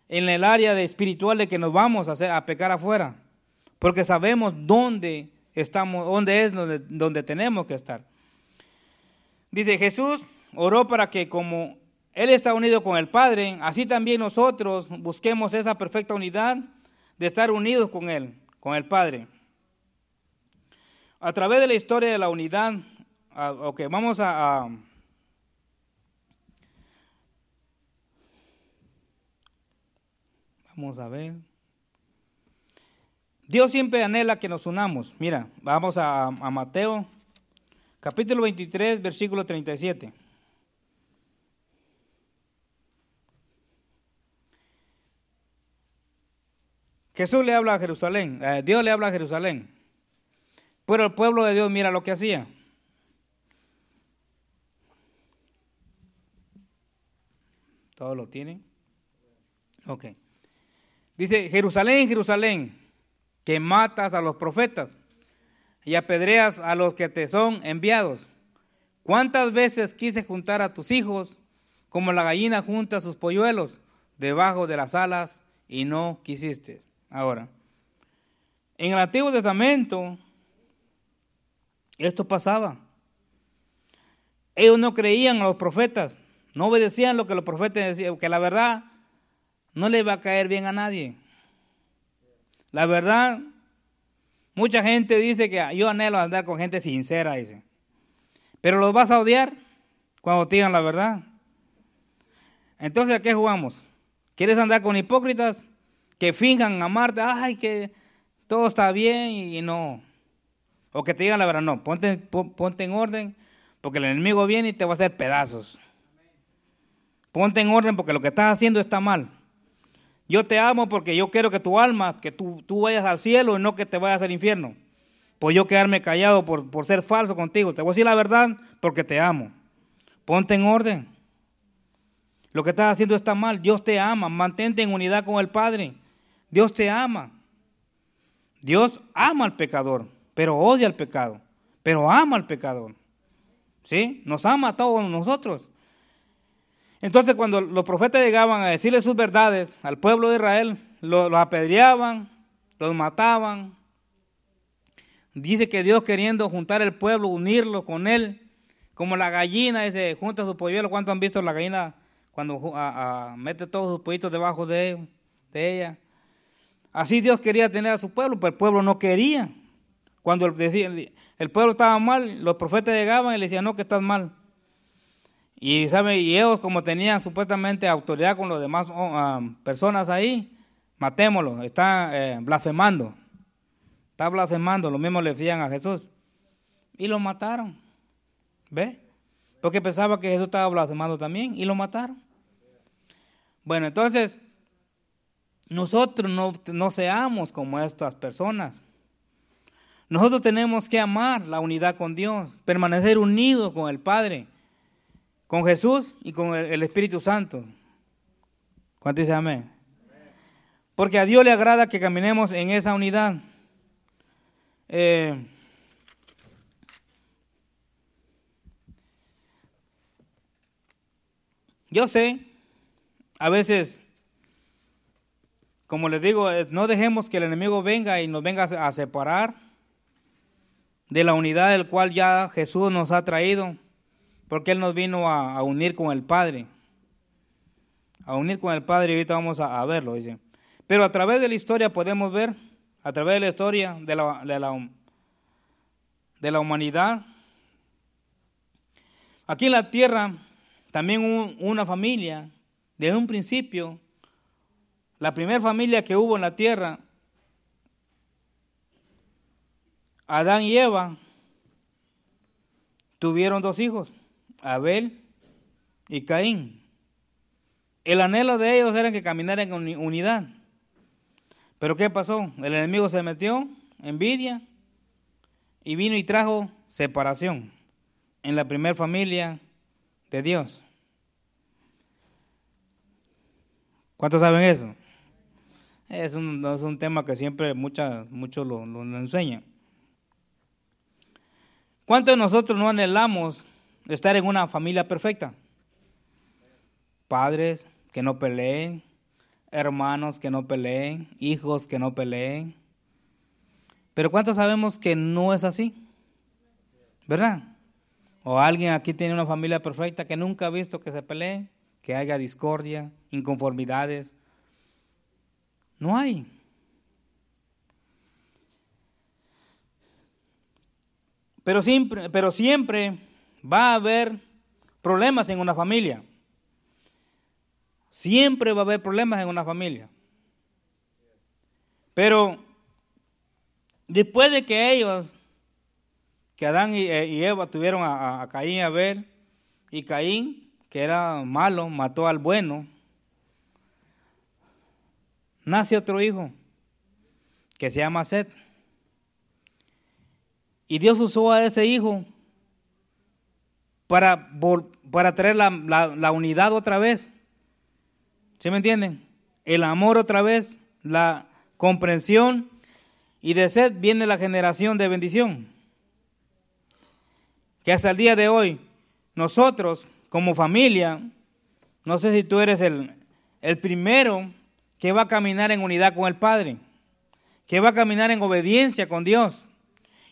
en el área espiritual de que nos vamos a, hacer, a pecar afuera, porque sabemos dónde estamos, dónde es donde, donde tenemos que estar. Dice Jesús oró para que como Él está unido con el Padre, así también nosotros busquemos esa perfecta unidad de estar unidos con Él, con el Padre. A través de la historia de la unidad, ok, vamos a, Vamos a ver. Dios siempre anhela que nos unamos. Mira, vamos a, Mateo, capítulo 23, versículo 37. Jesús le habla a Jerusalén, eh, Dios le habla a Jerusalén. Pero el pueblo de Dios mira lo que hacía. ¿Todos lo tienen? Ok. Dice, Jerusalén, Jerusalén, que matas a los profetas y apedreas a los que te son enviados. ¿Cuántas veces quise juntar a tus hijos como la gallina junta sus polluelos debajo de las alas y no quisiste? Ahora, en el Antiguo Testamento esto pasaba. Ellos no creían a los profetas, no obedecían lo que los profetas decían, que la verdad no le va a caer bien a nadie. La verdad, mucha gente dice que yo anhelo andar con gente sincera, dice. Pero los vas a odiar cuando te digan la verdad. Entonces, ¿a qué jugamos? ¿Quieres andar con hipócritas que finjan amarte? Ay, que todo está bien y no. O que te digan la verdad, no, ponte, ponte en orden porque el enemigo viene y te va a hacer pedazos. Ponte en orden porque lo que estás haciendo está mal. Yo te amo porque yo quiero que tu alma, que tú, tú vayas al cielo y no que te vayas al infierno. Pues yo quedarme callado por, por ser falso contigo. Te voy a decir la verdad porque te amo. Ponte en orden. Lo que estás haciendo está mal. Dios te ama. Mantente en unidad con el Padre. Dios te ama. Dios ama al pecador pero odia al pecado, pero ama al pecador. ¿Sí? Nos ama a todos nosotros. Entonces cuando los profetas llegaban a decirle sus verdades al pueblo de Israel, los, apedreaban, los mataban. Dice que Dios queriendo juntar el pueblo, unirlo con él, como la gallina ese junta sus polluelos. ¿Cuántos han visto la gallina cuando mete todos sus pollitos debajo de, de ella? Así Dios quería tener a su pueblo, pero el pueblo no quería. Cuando el, el pueblo estaba mal, los profetas llegaban y le decían, no, que estás mal. Y, ¿sabe? y ellos, como tenían supuestamente autoridad con los demás oh, ah, personas ahí, matémoslo, está eh, blasfemando. Está blasfemando, lo mismo le decían a Jesús. Y lo mataron. ¿Ve? Porque pensaba que Jesús estaba blasfemando también y lo mataron. Bueno, entonces, nosotros no, no seamos como estas personas. Nosotros tenemos que amar la unidad con Dios, permanecer unidos con el Padre, con Jesús y con el, Espíritu Santo. ¿Cuánto dice amén? Porque a Dios le agrada que caminemos en esa unidad. Eh, yo sé, a veces, como les digo, eh, no dejemos que el enemigo venga y nos venga a separar de la unidad del cual ya Jesús nos ha traído, porque Él nos vino a, unir con el Padre. A unir con el Padre, y ahorita vamos a, verlo, dice. Pero a través de la historia podemos ver, a través de la historia de la, de la, de la humanidad, aquí en la tierra también hubo una familia, desde un principio, la primera familia que hubo en la tierra Adán y Eva tuvieron dos hijos, Abel y Caín. El anhelo de ellos era que caminaran en unidad. Pero ¿qué pasó? El enemigo se metió, envidia, y vino y trajo separación en la primera familia de Dios. ¿Cuántos saben eso? Es un, tema que siempre muchos lo, lo enseñan. ¿Cuántos de nosotros no anhelamos estar en una familia perfecta? Padres que no peleen, hermanos que no peleen, hijos que no peleen. Pero ¿cuántos sabemos que no es así? ¿Verdad? O alguien aquí tiene una familia perfecta que nunca ha visto que se pelee, que haya discordia, inconformidades. No hay. Pero siempre, pero siempre va a haber problemas en una familia. Siempre va a haber problemas en una familia. Pero después de que ellos, que Adán y, eh, Eva tuvieron a, Caín y a Abel, y Caín, que era malo, mató al bueno, nace otro hijo que se llama Seth. Y Dios usó a ese hijo para, para traer la, la, unidad otra vez. ¿Sí me entienden? El amor otra vez, la comprensión y de sed viene la generación de bendición. Que hasta el día de hoy, nosotros como familia, no sé si tú eres el, el primero que va a caminar en unidad con el Padre, que va a caminar en obediencia con Dios.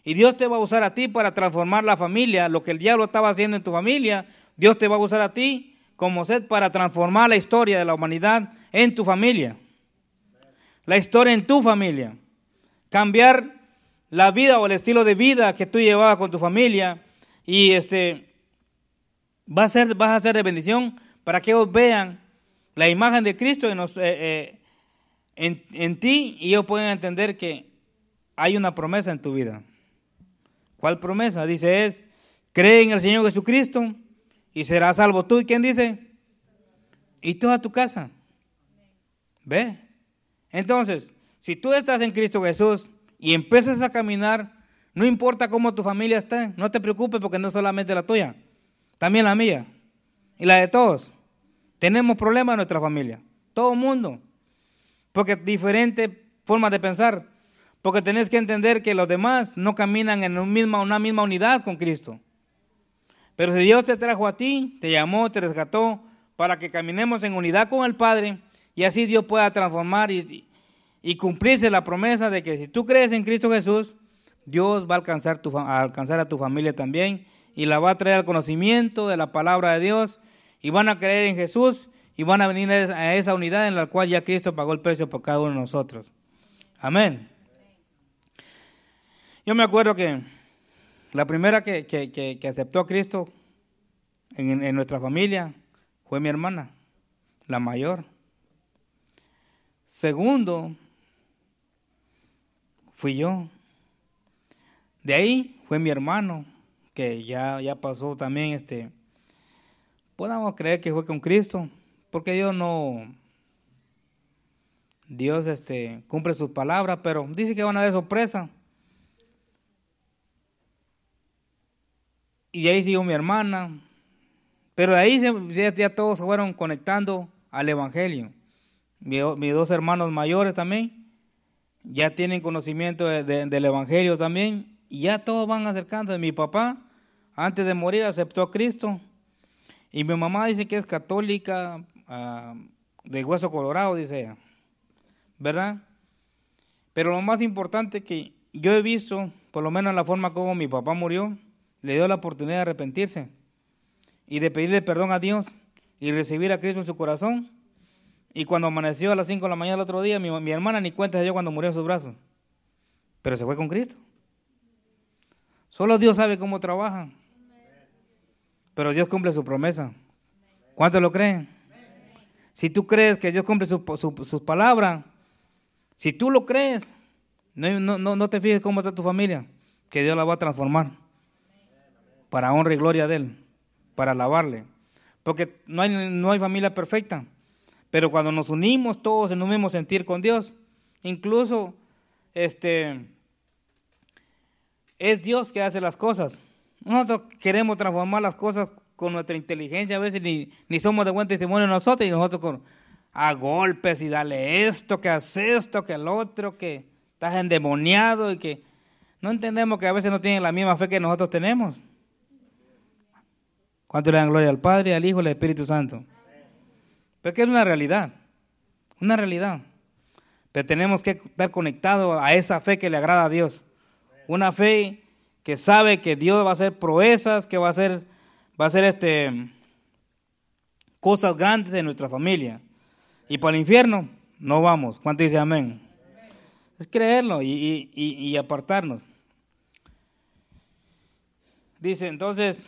Y Dios te va a usar a ti para transformar la familia. Lo que el diablo estaba haciendo en tu familia, Dios te va a usar a ti como sed para transformar la historia de la humanidad en tu familia. La historia en tu familia. Cambiar la vida o el estilo de vida que tú llevabas con tu familia. Y este va a ser, vas a ser de bendición para que ellos vean la imagen de Cristo en, eh, eh, en, en ti y ellos pueden entender que hay una promesa en tu vida. ¿Cuál promesa? Dice es, cree en el Señor Jesucristo y serás salvo tú. ¿Y quién dice? Y toda tu casa. ¿Ve? Entonces, si tú estás en Cristo Jesús y empiezas a caminar, no importa cómo tu familia esté, no te preocupes porque no solamente la tuya, también la mía y la de todos. Tenemos problemas en nuestra familia, todo el mundo, porque diferentes formas de pensar. Porque tenés que entender que los demás no caminan en una misma unidad con Cristo. Pero si Dios te trajo a ti, te llamó, te rescató, para que caminemos en unidad con el Padre, y así Dios pueda transformar y, cumplirse la promesa de que si tú crees en Cristo Jesús, Dios va a alcanzar, a alcanzar a tu familia también y la va a traer al conocimiento de la palabra de Dios y van a creer en Jesús y van a venir a esa unidad en la cual ya Cristo pagó el precio por cada uno de nosotros. Amén. Yo me acuerdo que la primera que, aceptó a Cristo en, nuestra familia fue mi hermana, la mayor. Segundo, fui yo. De ahí fue mi hermano, que ya, ya pasó también, este, podamos creer que fue con Cristo, porque Dios no, Dios este, cumple sus palabras, pero dice que van a haber sorpresa. Y ahí siguió mi hermana. Pero ahí ya, todos se fueron conectando al Evangelio. mis dos hermanos mayores también ya tienen conocimiento del Evangelio también. Y ya todos van acercando. Mi papá, antes de morir, aceptó a Cristo. Y mi mamá dice que es católica ah, de hueso colorado, dice. ¿Verdad? Pero lo más importante que yo he visto, por lo menos en la forma como mi papá murió, le dio la oportunidad de arrepentirse y de pedirle perdón a Dios y recibir a Cristo en su corazón. Y cuando amaneció a las 5 de la mañana el otro día, mi, hermana ni cuenta se dio cuando murió en sus brazos. Pero se fue con Cristo. Solo Dios sabe cómo trabaja. Pero Dios cumple su promesa. ¿Cuántos lo creen? Si tú crees que Dios cumple sus palabras, si tú lo crees, no, no, no te fijes cómo está tu familia, que Dios la va a transformar para honra y gloria de Él, para alabarle. Porque no hay, no hay familia perfecta, pero cuando nos unimos todos en un mismo sentir con Dios, incluso este, es Dios que hace las cosas. Nosotros queremos transformar las cosas con nuestra inteligencia, a veces ni, ni somos de buen testimonio nosotros y nosotros con, a golpes y dale esto, que hace esto, que el otro, que estás endemoniado y que no entendemos que a veces no tienen la misma fe que nosotros tenemos. ¿Cuánto le dan gloria al Padre, al Hijo y al Espíritu Santo? Pero que es una realidad, una realidad. Pero tenemos que estar conectados a esa fe que le agrada a Dios. Una fe que sabe que Dios va a hacer proezas, que va a hacer, va a hacer este, cosas grandes de nuestra familia. Y para el infierno no vamos. ¿Cuánto dice amén? Es creerlo y, y apartarnos. Dice entonces,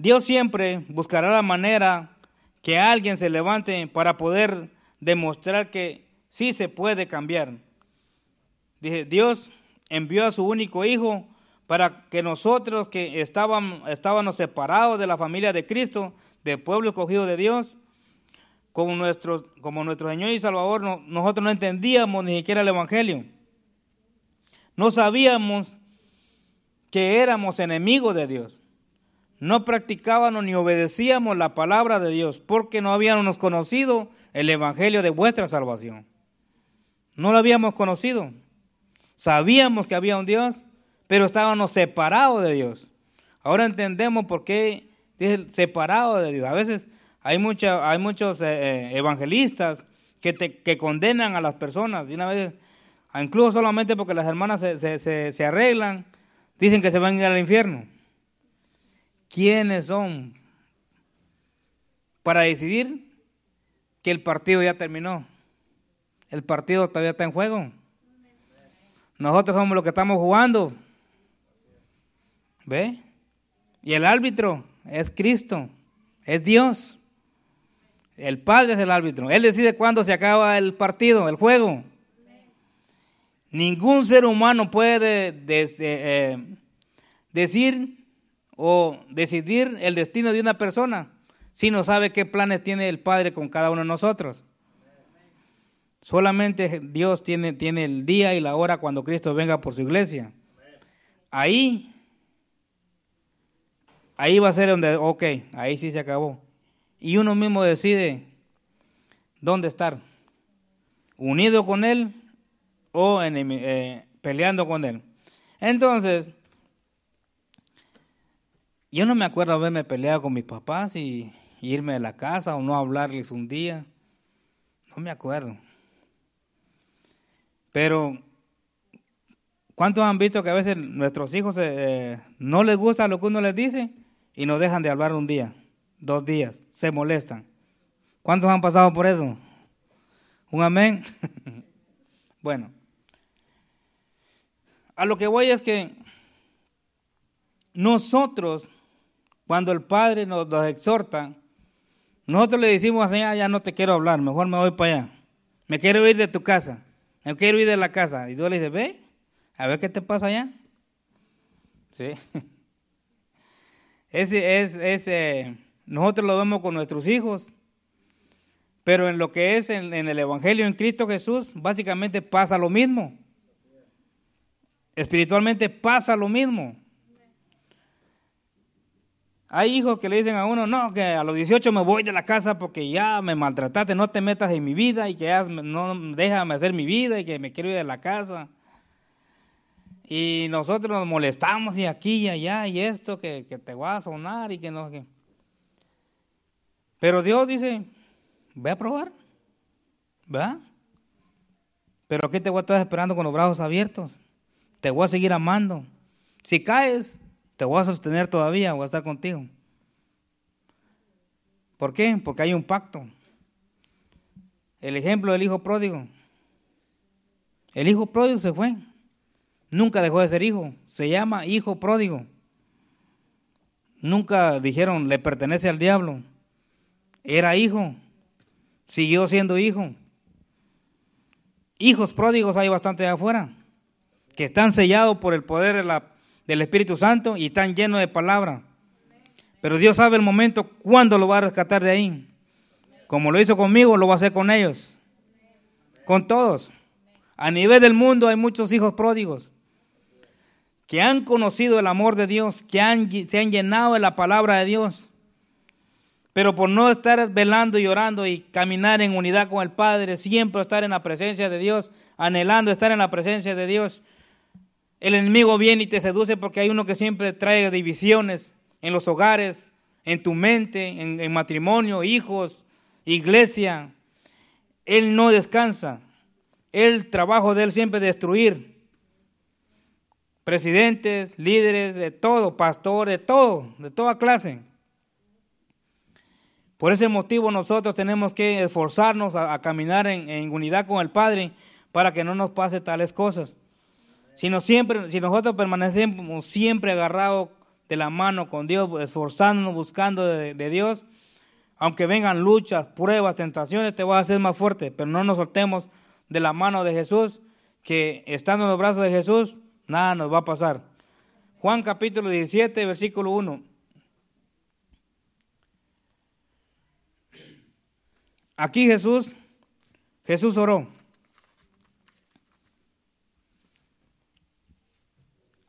Dios siempre buscará la manera que alguien se levante para poder demostrar que sí se puede cambiar. Dios envió a su único hijo para que nosotros que estábamos, estábamos separados de la familia de Cristo, del pueblo escogido de Dios, como nuestro Señor y Salvador, nosotros no entendíamos ni siquiera el Evangelio. No sabíamos que éramos enemigos de Dios. No practicábamos ni obedecíamos la palabra de Dios porque no habíamos conocido el Evangelio de vuestra salvación. No lo habíamos conocido. Sabíamos que había un Dios, pero estábamos separados de Dios. Ahora entendemos por qué dice separado de Dios. A veces hay, mucha, hay muchos eh, eh, evangelistas que, que condenan a las personas. Y una vez, incluso solamente porque las hermanas se, se, se arreglan, dicen que se van a ir al infierno. ¿Quiénes son para decidir que el partido ya terminó? El partido todavía está en juego. Nosotros somos los que estamos jugando. ¿Ve? Y el árbitro es Cristo, es Dios. El Padre es el árbitro. Él decide cuándo se acaba el partido, el juego. Ningún ser humano puede eh, decir o decidir el destino de una persona si no sabe qué planes tiene el Padre con cada uno de nosotros. Solamente Dios tiene, tiene el día y la hora cuando Cristo venga por su iglesia. Ahí, ahí va a ser donde, ok, ahí sí se acabó. Y uno mismo decide dónde estar, unido con Él o eh, peleando con Él. Entonces, yo no me acuerdo haberme peleado con mis papás y irme de la casa o no hablarles un día. No me acuerdo. Pero, ¿cuántos han visto que a veces nuestros hijos eh, no les gusta lo que uno les dice y nos dejan de hablar un día, dos días, se molestan? ¿Cuántos han pasado por eso? ¿Un amén? bueno, a lo que voy es que nosotros, cuando el Padre nos, exhorta, nosotros le decimos Señor, ya no te quiero hablar, mejor me voy para allá. Me quiero ir de tu casa. Me quiero ir de la casa. Y tú le dices, ve, a ver qué te pasa allá. Sí. Ese es, ese, nosotros lo vemos con nuestros hijos. Pero en lo que es en, el Evangelio en Cristo Jesús, básicamente pasa lo mismo. Espiritualmente pasa lo mismo. Hay hijos que le dicen a uno, no, que a los 18 me voy de la casa porque ya me maltrataste, no te metas en mi vida y que ya no déjame hacer mi vida y que me quiero ir de la casa. Y nosotros nos molestamos y aquí y allá y esto, que, te va a sonar y que no. Que... Pero Dios dice, ve a probar, ¿verdad? Pero aquí te voy a estar esperando con los brazos abiertos, te voy a seguir amando. Si caes, te voy a sostener todavía, voy a estar contigo. ¿Por qué? Porque hay un pacto. El ejemplo del hijo pródigo. El hijo pródigo se fue. Nunca dejó de ser hijo. Se llama hijo pródigo. Nunca dijeron le pertenece al diablo. Era hijo. Siguió siendo hijo. Hijos pródigos hay bastante afuera. Que están sellados por el poder de la del Espíritu Santo y están llenos de palabra. Pero Dios sabe el momento cuándo lo va a rescatar de ahí. Como lo hizo conmigo, lo va a hacer con ellos. Con todos. A nivel del mundo hay muchos hijos pródigos que han conocido el amor de Dios, que se han llenado de la palabra de Dios. Pero por no estar velando y orando y caminar en unidad con el Padre, siempre estar en la presencia de Dios, anhelando estar en la presencia de Dios, el enemigo viene y te seduce porque hay uno que siempre trae divisiones en los hogares, en tu mente, en, matrimonio, hijos, iglesia. Él no descansa. El trabajo de él siempre es destruir. Presidentes, líderes, de todo, pastores, de todo, de toda clase. Por ese motivo nosotros tenemos que esforzarnos a, caminar en unidad con el Padre para que no nos pase tales cosas siempre, si nosotros permanecemos siempre agarrados de la mano con Dios, esforzándonos, buscando de, Dios, Aunque vengan luchas, pruebas, tentaciones, te vas a hacer más fuerte, pero no nos soltemos de la mano de Jesús, que estando en los brazos de Jesús, nada nos va a pasar. Juan capítulo 17, versículo 1. Aquí Jesús, Jesús oró.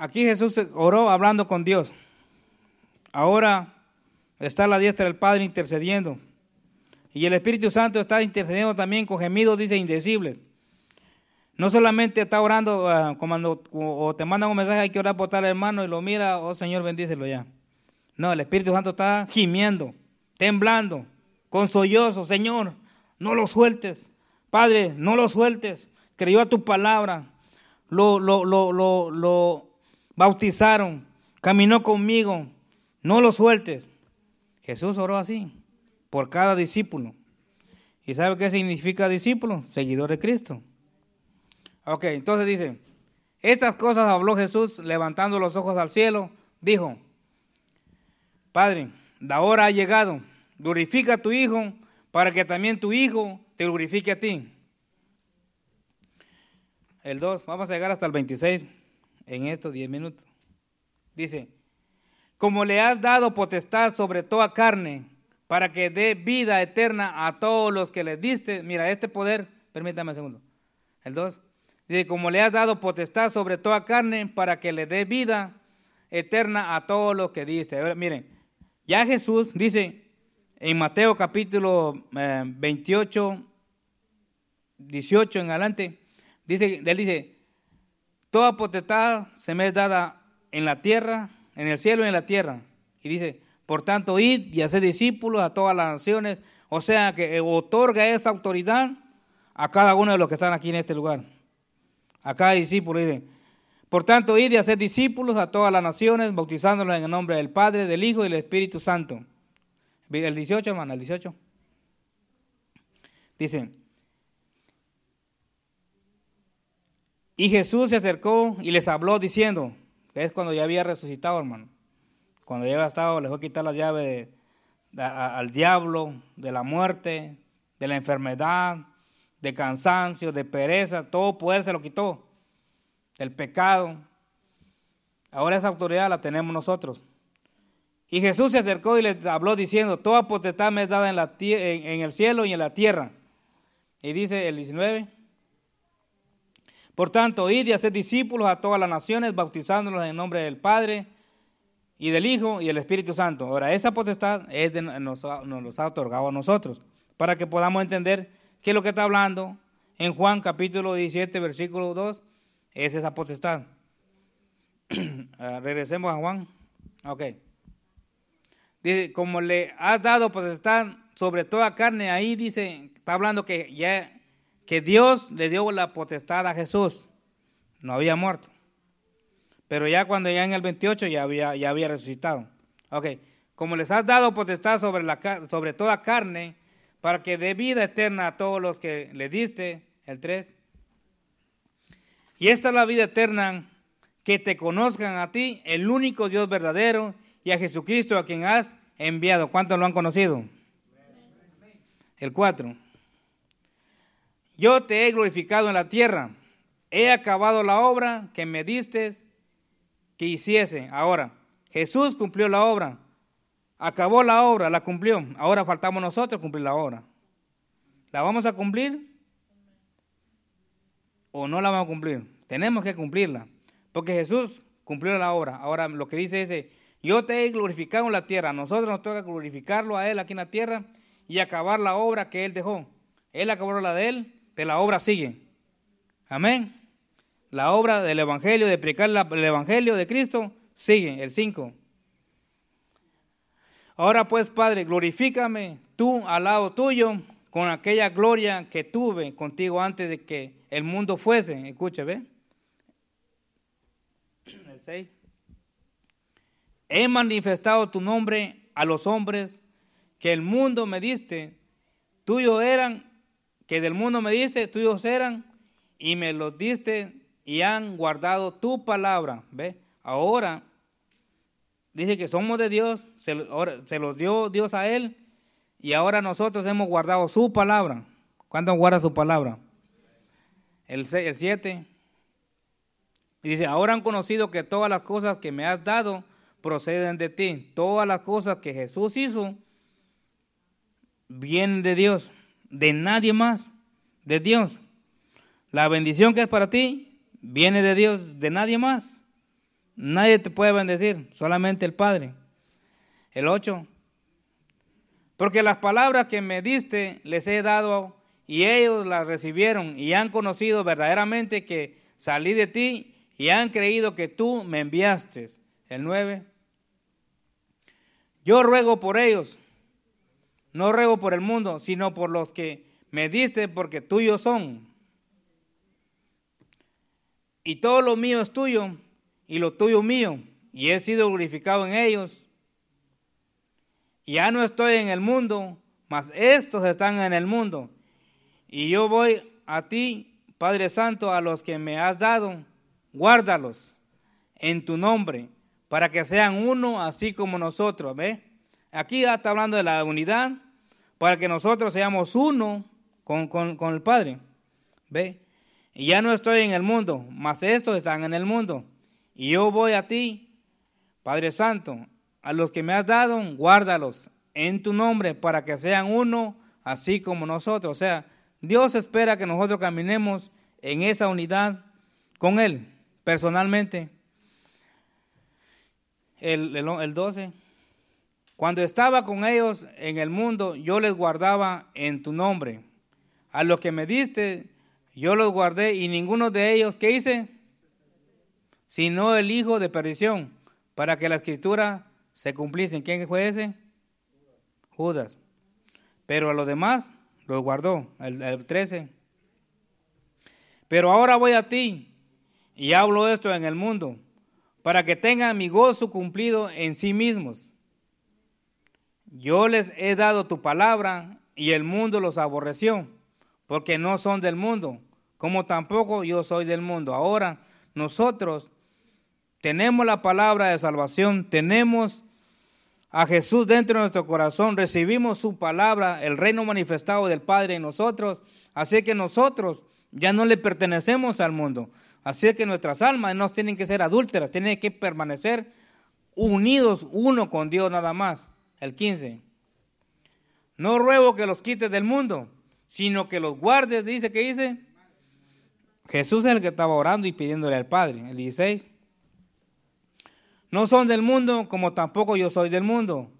Aquí Jesús oró hablando con Dios. Ahora está la diestra del Padre intercediendo. Y el Espíritu Santo está intercediendo también con gemidos, dice, indecibles. No solamente está orando uh, cuando o te mandan un mensaje, hay que orar por tal hermano y lo mira, oh Señor, bendícelo ya. No, el Espíritu Santo está gimiendo, temblando, con sollozo, Señor, no lo sueltes. Padre, no lo sueltes. Creyó a tu palabra. Lo, lo, lo, lo, lo bautizaron. Caminó conmigo. No lo sueltes. Jesús oró así por cada discípulo. ¿Y sabe qué significa discípulo? Seguidor de Cristo. Ok, entonces dice, estas cosas habló Jesús levantando los ojos al cielo, dijo, Padre, la hora ha llegado, glorifica a tu Hijo para que también tu Hijo te glorifique a ti. El 2, vamos a llegar hasta el 26 en estos 10 minutos. Dice, como le has dado potestad sobre toda carne, para que dé vida eterna a todos los que le diste. Mira, este poder, permítame un segundo. El 2, Dice, como le has dado potestad sobre toda carne para que le dé vida eterna a todo lo que diste. miren, ya Jesús dice en Mateo capítulo 28, eh, 18 en adelante, dice, él dice, toda potestad se me es dada en la tierra, en el cielo y en la tierra. Y dice, por tanto, id y haced discípulos a todas las naciones. O sea que otorga esa autoridad a cada uno de los que están aquí en este lugar a cada discípulo. Dice, por tanto, id y hacer discípulos a todas las naciones, bautizándolos en el nombre del Padre, del Hijo y del Espíritu Santo. El 18, hermano, el 18. Dice, y Jesús se acercó y les habló diciendo, que es cuando ya había resucitado, hermano. Cuando ya había estado, les fue a quitar las llaves al diablo, de la muerte, de la enfermedad, de cansancio, de pereza, todo poder se lo quitó, del pecado. Ahora esa autoridad la tenemos nosotros. Y Jesús se acercó y le habló diciendo, toda potestad me es dada en, la en, el cielo y en la tierra. Y dice el 19, por tanto, id y haced discípulos a todas las naciones, bautizándolos en nombre del Padre y del Hijo y del Espíritu Santo. Ahora, esa potestad es nos, nos ha otorgado a nosotros, para que podamos entender ¿Qué es lo que está hablando? En Juan capítulo 17, versículo 2, es esa potestad. Ah, regresemos a Juan. Ok. Dice, como le has dado potestad sobre toda carne, ahí dice, está hablando que ya que Dios le dio la potestad a Jesús. No había muerto. Pero ya cuando ya en el 28 ya había, ya había resucitado. Ok. Como les has dado potestad sobre, la, sobre toda carne, para que dé vida eterna a todos los que le diste, el 3. Y esta es la vida eterna, que te conozcan a ti, el único Dios verdadero, y a Jesucristo a quien has enviado. ¿Cuántos lo han conocido? El 4. Yo te he glorificado en la tierra, he acabado la obra que me diste que hiciese. Ahora, Jesús cumplió la obra Acabó la obra, la cumplió. Ahora faltamos nosotros cumplir la obra. ¿La vamos a cumplir? ¿O no la vamos a cumplir? Tenemos que cumplirla. Porque Jesús cumplió la obra. Ahora lo que dice es, yo te he glorificado en la tierra. Nosotros nos toca glorificarlo a Él aquí en la tierra y acabar la obra que Él dejó. Él acabó la de Él, pero la obra sigue. Amén. La obra del Evangelio, de predicar el Evangelio de Cristo, sigue. El 5. Ahora pues, Padre, glorifícame tú al lado tuyo con aquella gloria que tuve contigo antes de que el mundo fuese. Escucha, ve. El 6. He manifestado tu nombre a los hombres que el mundo me diste. Tuyos eran, que del mundo me diste, tuyos eran, y me los diste y han guardado tu palabra. ¿Ve? Ahora dice que somos de Dios, se, los dio Dios a Él y ahora nosotros hemos guardado su palabra. ¿Cuánto guarda su palabra? El 7. Y dice, ahora han conocido que todas las cosas que me has dado proceden de ti. Todas las cosas que Jesús hizo vienen de Dios, de nadie más, de Dios. La bendición que es para ti viene de Dios, de nadie más. Nadie te puede bendecir, solamente el Padre. El 8. Porque las palabras que me diste les he dado y ellos las recibieron y han conocido verdaderamente que salí de ti y han creído que tú me enviaste. El 9. Yo ruego por ellos, no ruego por el mundo, sino por los que me diste porque tuyos son. Y todo lo mío es tuyo y lo tuyo mío, y he sido glorificado en ellos. Ya no estoy en el mundo, mas estos están en el mundo. Y yo voy a ti, Padre Santo, a los que me has dado, guárdalos en tu nombre, para que sean uno así como nosotros. ¿Ve? Aquí está hablando de la unidad, para que nosotros seamos uno con, con el Padre. ¿Ve? Y ya no estoy en el mundo, mas estos están en el mundo. Y yo voy a ti, Padre Santo, a los que me has dado, guárdalos en tu nombre para que sean uno, así como nosotros. O sea, Dios espera que nosotros caminemos en esa unidad con Él, personalmente. El, el, 12. Cuando estaba con ellos en el mundo, yo les guardaba en tu nombre. A los que me diste, yo los guardé y ninguno de ellos, ¿qué hice? Sino el hijo de perdición, para que la escritura se cumpliese. ¿Quién fue ese? Judas. Pero a los demás los guardó, el, 13. Pero ahora voy a ti y hablo esto en el mundo, para que tengan mi gozo cumplido en sí mismos. Yo les he dado tu palabra y el mundo los aborreció, porque no son del mundo, como tampoco yo soy del mundo. Ahora nosotros tenemos la palabra de salvación, tenemos a Jesús dentro de nuestro corazón, recibimos su palabra, el reino manifestado del Padre en nosotros, así que nosotros ya no le pertenecemos al mundo. Así que nuestras almas no tienen que ser adúlteras, tienen que permanecer unidos uno con Dios nada más. El 15. No ruego que los quites del mundo, sino que los guardes, dice que dice. Jesús es el que estaba orando y pidiéndole al Padre. El 16. No son del mundo como tampoco yo soy del mundo.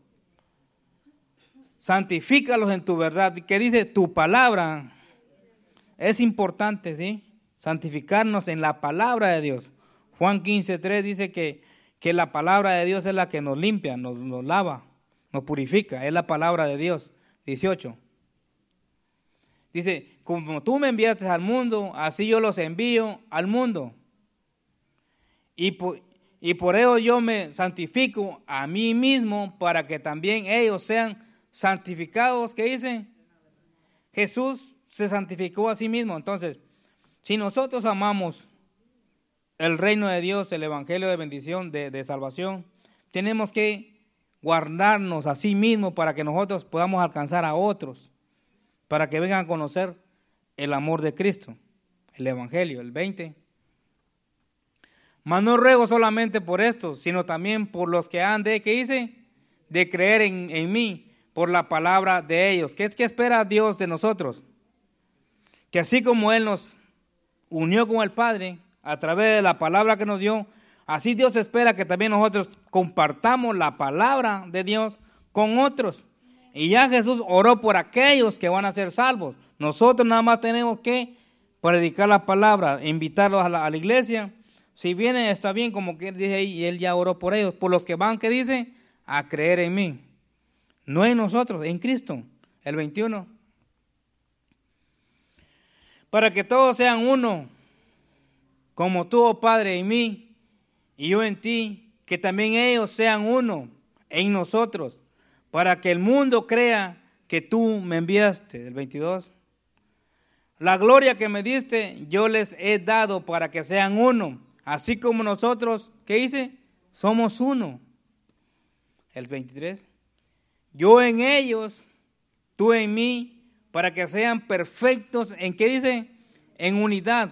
Santifícalos en tu verdad. ¿Qué dice? Tu palabra es importante, ¿sí? Santificarnos en la palabra de Dios. Juan 15, 3 dice que, que la palabra de Dios es la que nos limpia, nos lava, nos purifica. Es la palabra de Dios. 18. Dice, como tú me enviaste al mundo, así yo los envío al mundo. Y, y por ello yo me santifico a mí mismo para que también ellos sean santificados. ¿Qué dice? Jesús se santificó a sí mismo. Entonces, si nosotros amamos el reino de Dios, el evangelio de bendición, de, de salvación, tenemos que guardarnos a sí mismo para que nosotros podamos alcanzar a otros, para que vengan a conocer el amor de Cristo, el evangelio, el 20. Mas no ruego solamente por esto, sino también por los que han de, ¿qué hice? De creer en, mí, por la palabra de ellos. ¿Qué, ¿Qué espera Dios de nosotros? Que así como Él nos unió con el Padre a través de la palabra que nos dio, así Dios espera que también nosotros compartamos la palabra de Dios con otros. Y ya Jesús oró por aquellos que van a ser salvos. Nosotros nada más tenemos que predicar la palabra, invitarlos a la iglesia si viene, está bien, como que dice ahí, y él ya oró por ellos. Por los que van, que dice? A creer en mí. No en nosotros, en Cristo. El 21. Para que todos sean uno, como tú, oh Padre, en mí, y yo en ti, que también ellos sean uno en nosotros, para que el mundo crea que tú me enviaste. El 22. La gloria que me diste, yo les he dado para que sean uno Así como nosotros, ¿qué dice? Somos uno. El 23. Yo en ellos tú en mí, para que sean perfectos, ¿en qué dice? En unidad,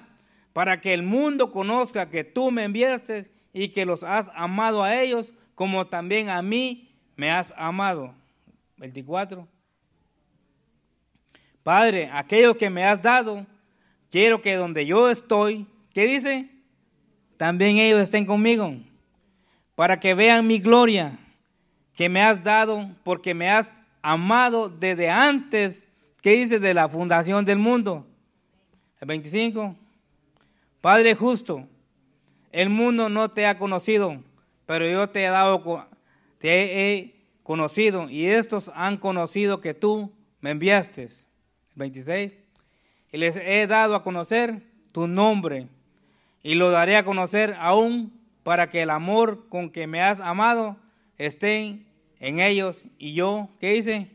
para que el mundo conozca que tú me enviaste y que los has amado a ellos como también a mí me has amado. 24. Padre, aquello que me has dado, quiero que donde yo estoy, ¿qué dice? También ellos estén conmigo, para que vean mi gloria que me has dado, porque me has amado desde antes, ¿qué dice? De la fundación del mundo. El 25. Padre justo, el mundo no te ha conocido, pero yo te he dado, te he conocido, y estos han conocido que tú me enviaste. 26. Y les he dado a conocer tu nombre, y lo daré a conocer aún para que el amor con que me has amado esté en ellos y yo, ¿qué dice?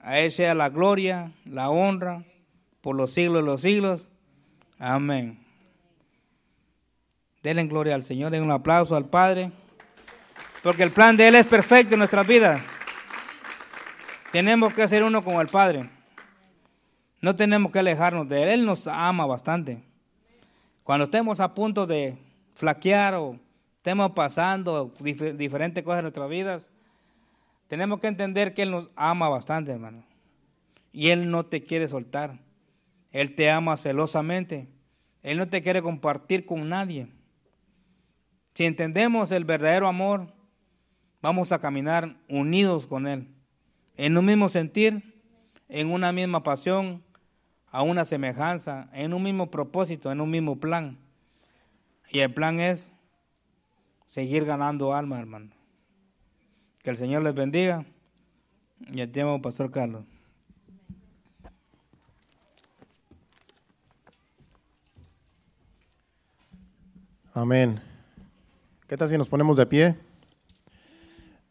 A Él sea la gloria, la honra, por los siglos de los siglos. Amén. Denle gloria al Señor, den un aplauso al Padre, porque el plan de Él es perfecto en nuestras vidas. Tenemos que hacer uno con el Padre. No tenemos que alejarnos de Él. Él nos ama bastante. Cuando estemos a punto de flaquear o estemos pasando diferentes cosas en nuestras vidas, tenemos que entender que Él nos ama bastante, hermano. Y Él no te quiere soltar. Él te ama celosamente. Él no te quiere compartir con nadie. Si entendemos el verdadero amor, vamos a caminar unidos con Él, en un mismo sentir, en una misma pasión, a una semejanza, en un mismo propósito, en un mismo plan. Y el plan es seguir ganando alma, hermano. Que el Señor les bendiga. Y el tiempo, Pastor Carlos. Amén. ¿Qué tal si nos ponemos de pie?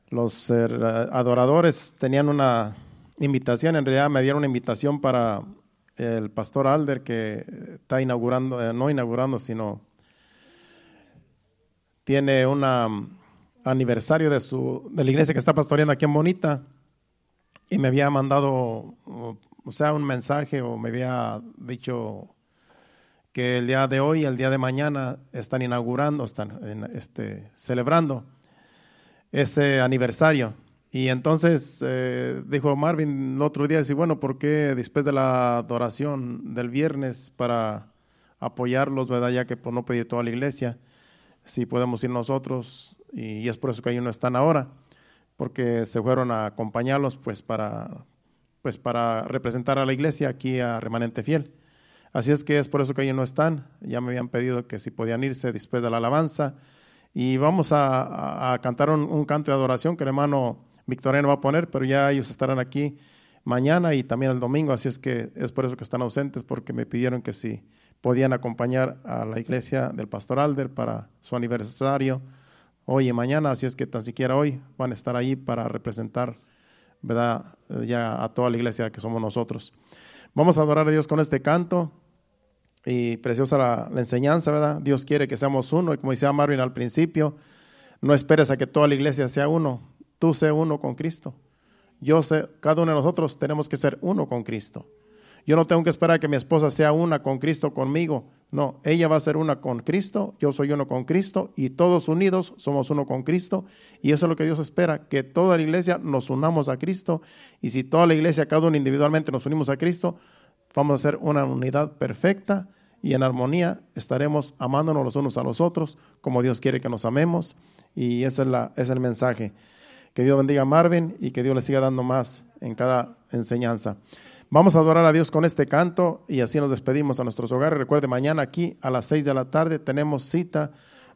Los eh, adoradores tenían una invitación, en realidad me dieron una invitación para el pastor Alder que está inaugurando, eh, no inaugurando, sino tiene una aniversario de, su, de la iglesia que está pastoreando aquí en Bonita y me había mandado, o sea, un mensaje o me había dicho que el día de hoy, el día de mañana están inaugurando, están este, celebrando ese aniversario. Y entonces eh, dijo Marvin el otro día, dice, bueno, ¿por qué después de la adoración del viernes para apoyarlos, verdad? Ya que por no pedir toda la iglesia, si podemos ir nosotros y, es por eso que ellos no están ahora, porque se fueron a acompañarlos pues para, pues para representar a la iglesia aquí a Remanente Fiel. Así es que es por eso que ellos no están. Ya me habían pedido que si podían irse después de la alabanza. Y vamos a, cantar un, canto de adoración que el hermano Victoriano va a poner, pero ya ellos estarán aquí mañana y también el domingo. Así es que es por eso que están ausentes, porque me pidieron que si podían acompañar a la iglesia del pastor Alder para su aniversario hoy y mañana, así es que tan siquiera hoy van a estar ahí para representar, ¿verdad? Ya a toda la iglesia que somos nosotros. Vamos a adorar a Dios con este canto y preciosa la, enseñanza, ¿verdad? Dios quiere que seamos uno y como decía Marvin al principio, no esperes a que toda la iglesia sea uno, tú sé uno con Cristo. Yo sé, cada uno de nosotros tenemos que ser uno con Cristo. Yo no tengo que esperar que mi esposa sea una con Cristo conmigo. No, ella va a ser una con Cristo, yo soy uno con Cristo y todos unidos somos uno con Cristo. Y eso es lo que Dios espera, que toda la iglesia nos unamos a Cristo. Y si toda la iglesia, cada uno individualmente nos unimos a Cristo, vamos a ser una unidad perfecta y en armonía estaremos amándonos los unos a los otros como Dios quiere que nos amemos. Y ese es, la, es el mensaje. Que Dios bendiga a Marvin y que Dios le siga dando más en cada enseñanza. Vamos a adorar a Dios con este canto y así nos despedimos a nuestros hogares. Recuerde, mañana aquí a las seis de la tarde tenemos cita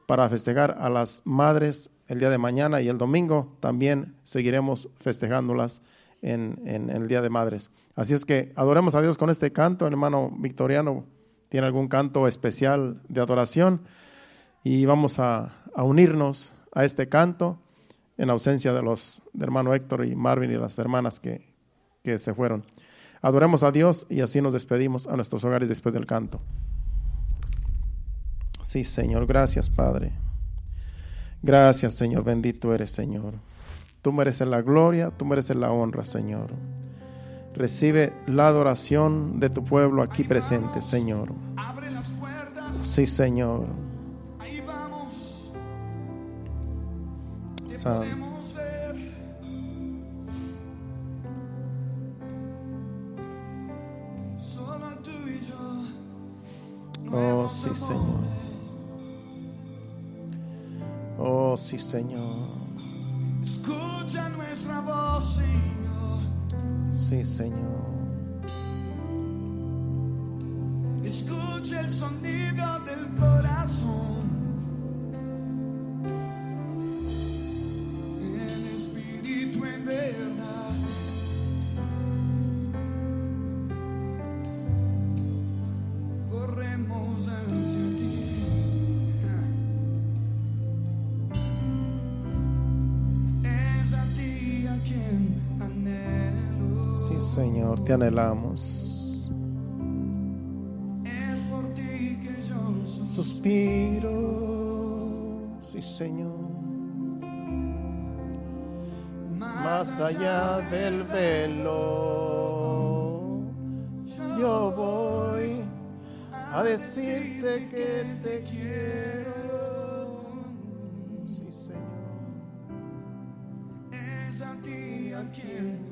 para festejar a las madres el día de mañana y el domingo también seguiremos festejándolas en, en, el Día de Madres. Así es que adoremos a Dios con este canto. El hermano Victoriano tiene algún canto especial de adoración y vamos a, a unirnos a este canto en ausencia de los de hermano Héctor y Marvin y las hermanas que, que se fueron. Adoremos a Dios y así nos despedimos a nuestros hogares después del canto. Sí, Señor, gracias, Padre. Gracias, Señor, bendito eres, Señor. Tú mereces la gloria, tú mereces la honra, Señor. Recibe la adoración de tu pueblo aquí presente, Señor. Abre las puertas, Sí, Señor. ahí vamos. Te San- podemos ver. Solo tú y yo. Oh, sí. Señor. Oh, sí, Señor. Escucha nuestra voz, Señor. Sí, Señor. Escucha el sonido del corazón. Te anhelamos. Es por ti que yo. Suspiro, sí, Señor. Más allá del velo, yo voy a decirte que te quiero. Sí, Señor. Es a ti a quien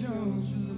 ti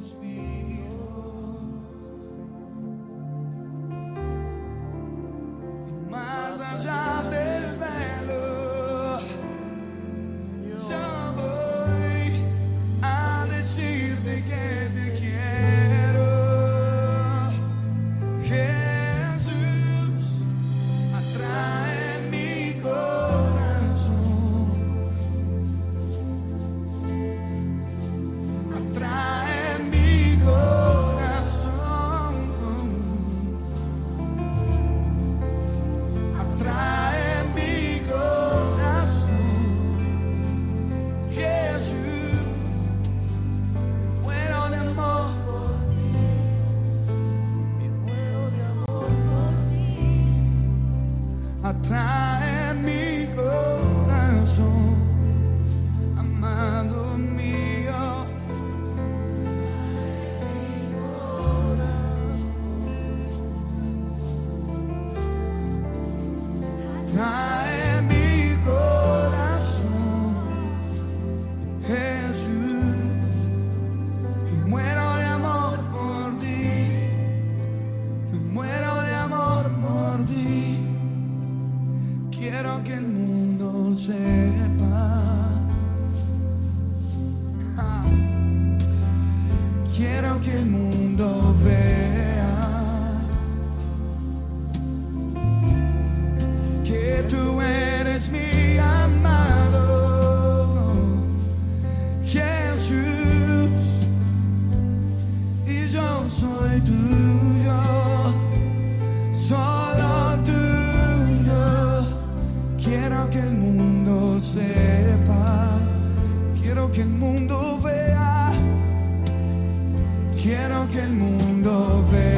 que el mundo sepa, quiero que el mundo vea, quiero que el mundo vea.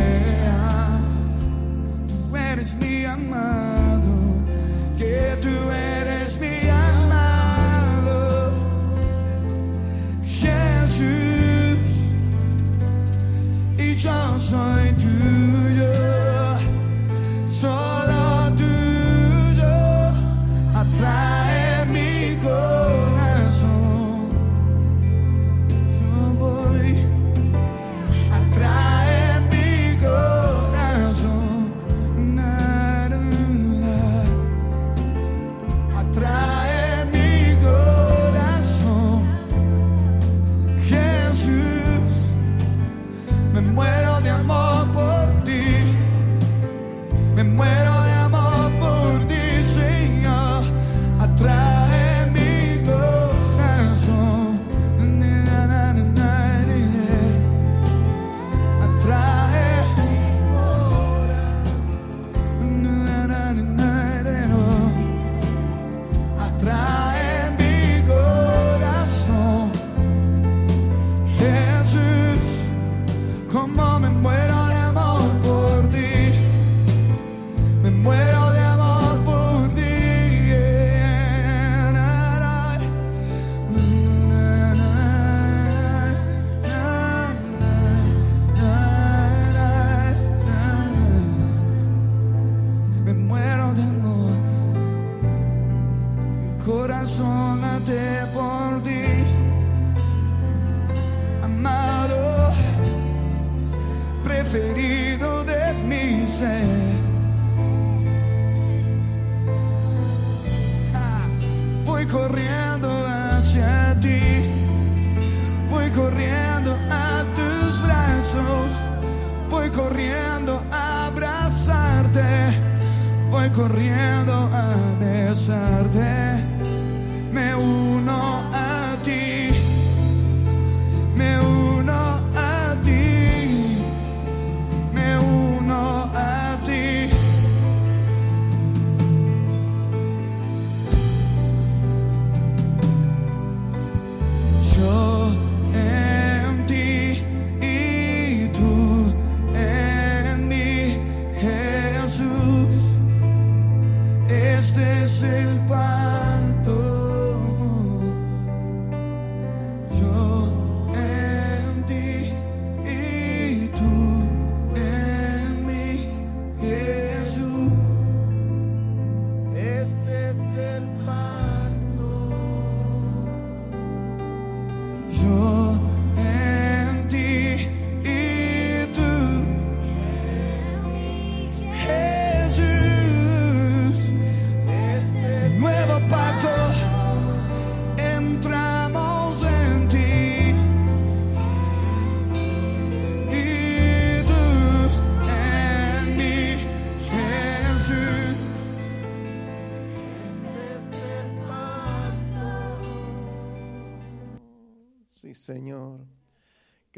Besarte. Me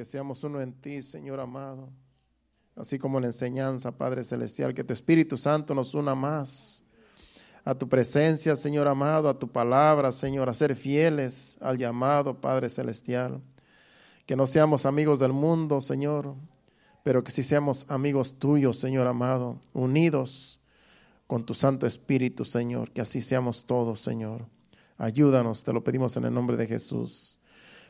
seamos uno en ti, Señor amado. Así como la enseñanza, Padre Celestial, que tu Espíritu Santo nos una más a tu presencia, Señor amado, a tu palabra, Señor, a ser fieles al llamado, Padre Celestial. Que no seamos amigos del mundo, Señor, pero que sí seamos amigos tuyos, Señor amado, unidos con tu Santo Espíritu, Señor. Que así seamos todos, Señor. Ayúdanos, te lo pedimos en el nombre de Jesús.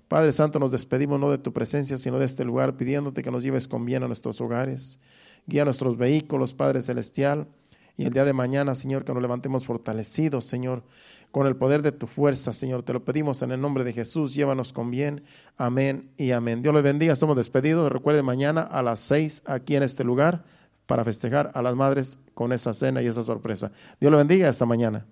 Padre Santo, nos despedimos no de tu presencia, sino de este lugar, pidiéndote que nos lleves con bien a nuestros hogares. Guía nuestros vehículos, Padre Celestial. Y el día de mañana, Señor, que nos levantemos fortalecidos, Señor, con el poder de tu fuerza, Señor. Te lo pedimos en el nombre de Jesús. Llévanos con bien. Amén y amén. Dios les bendiga. Estamos despedidos. Recuerden mañana a las seis aquí en este lugar para festejar a las madres con esa cena y esa sorpresa. Dios les bendiga. Hasta mañana.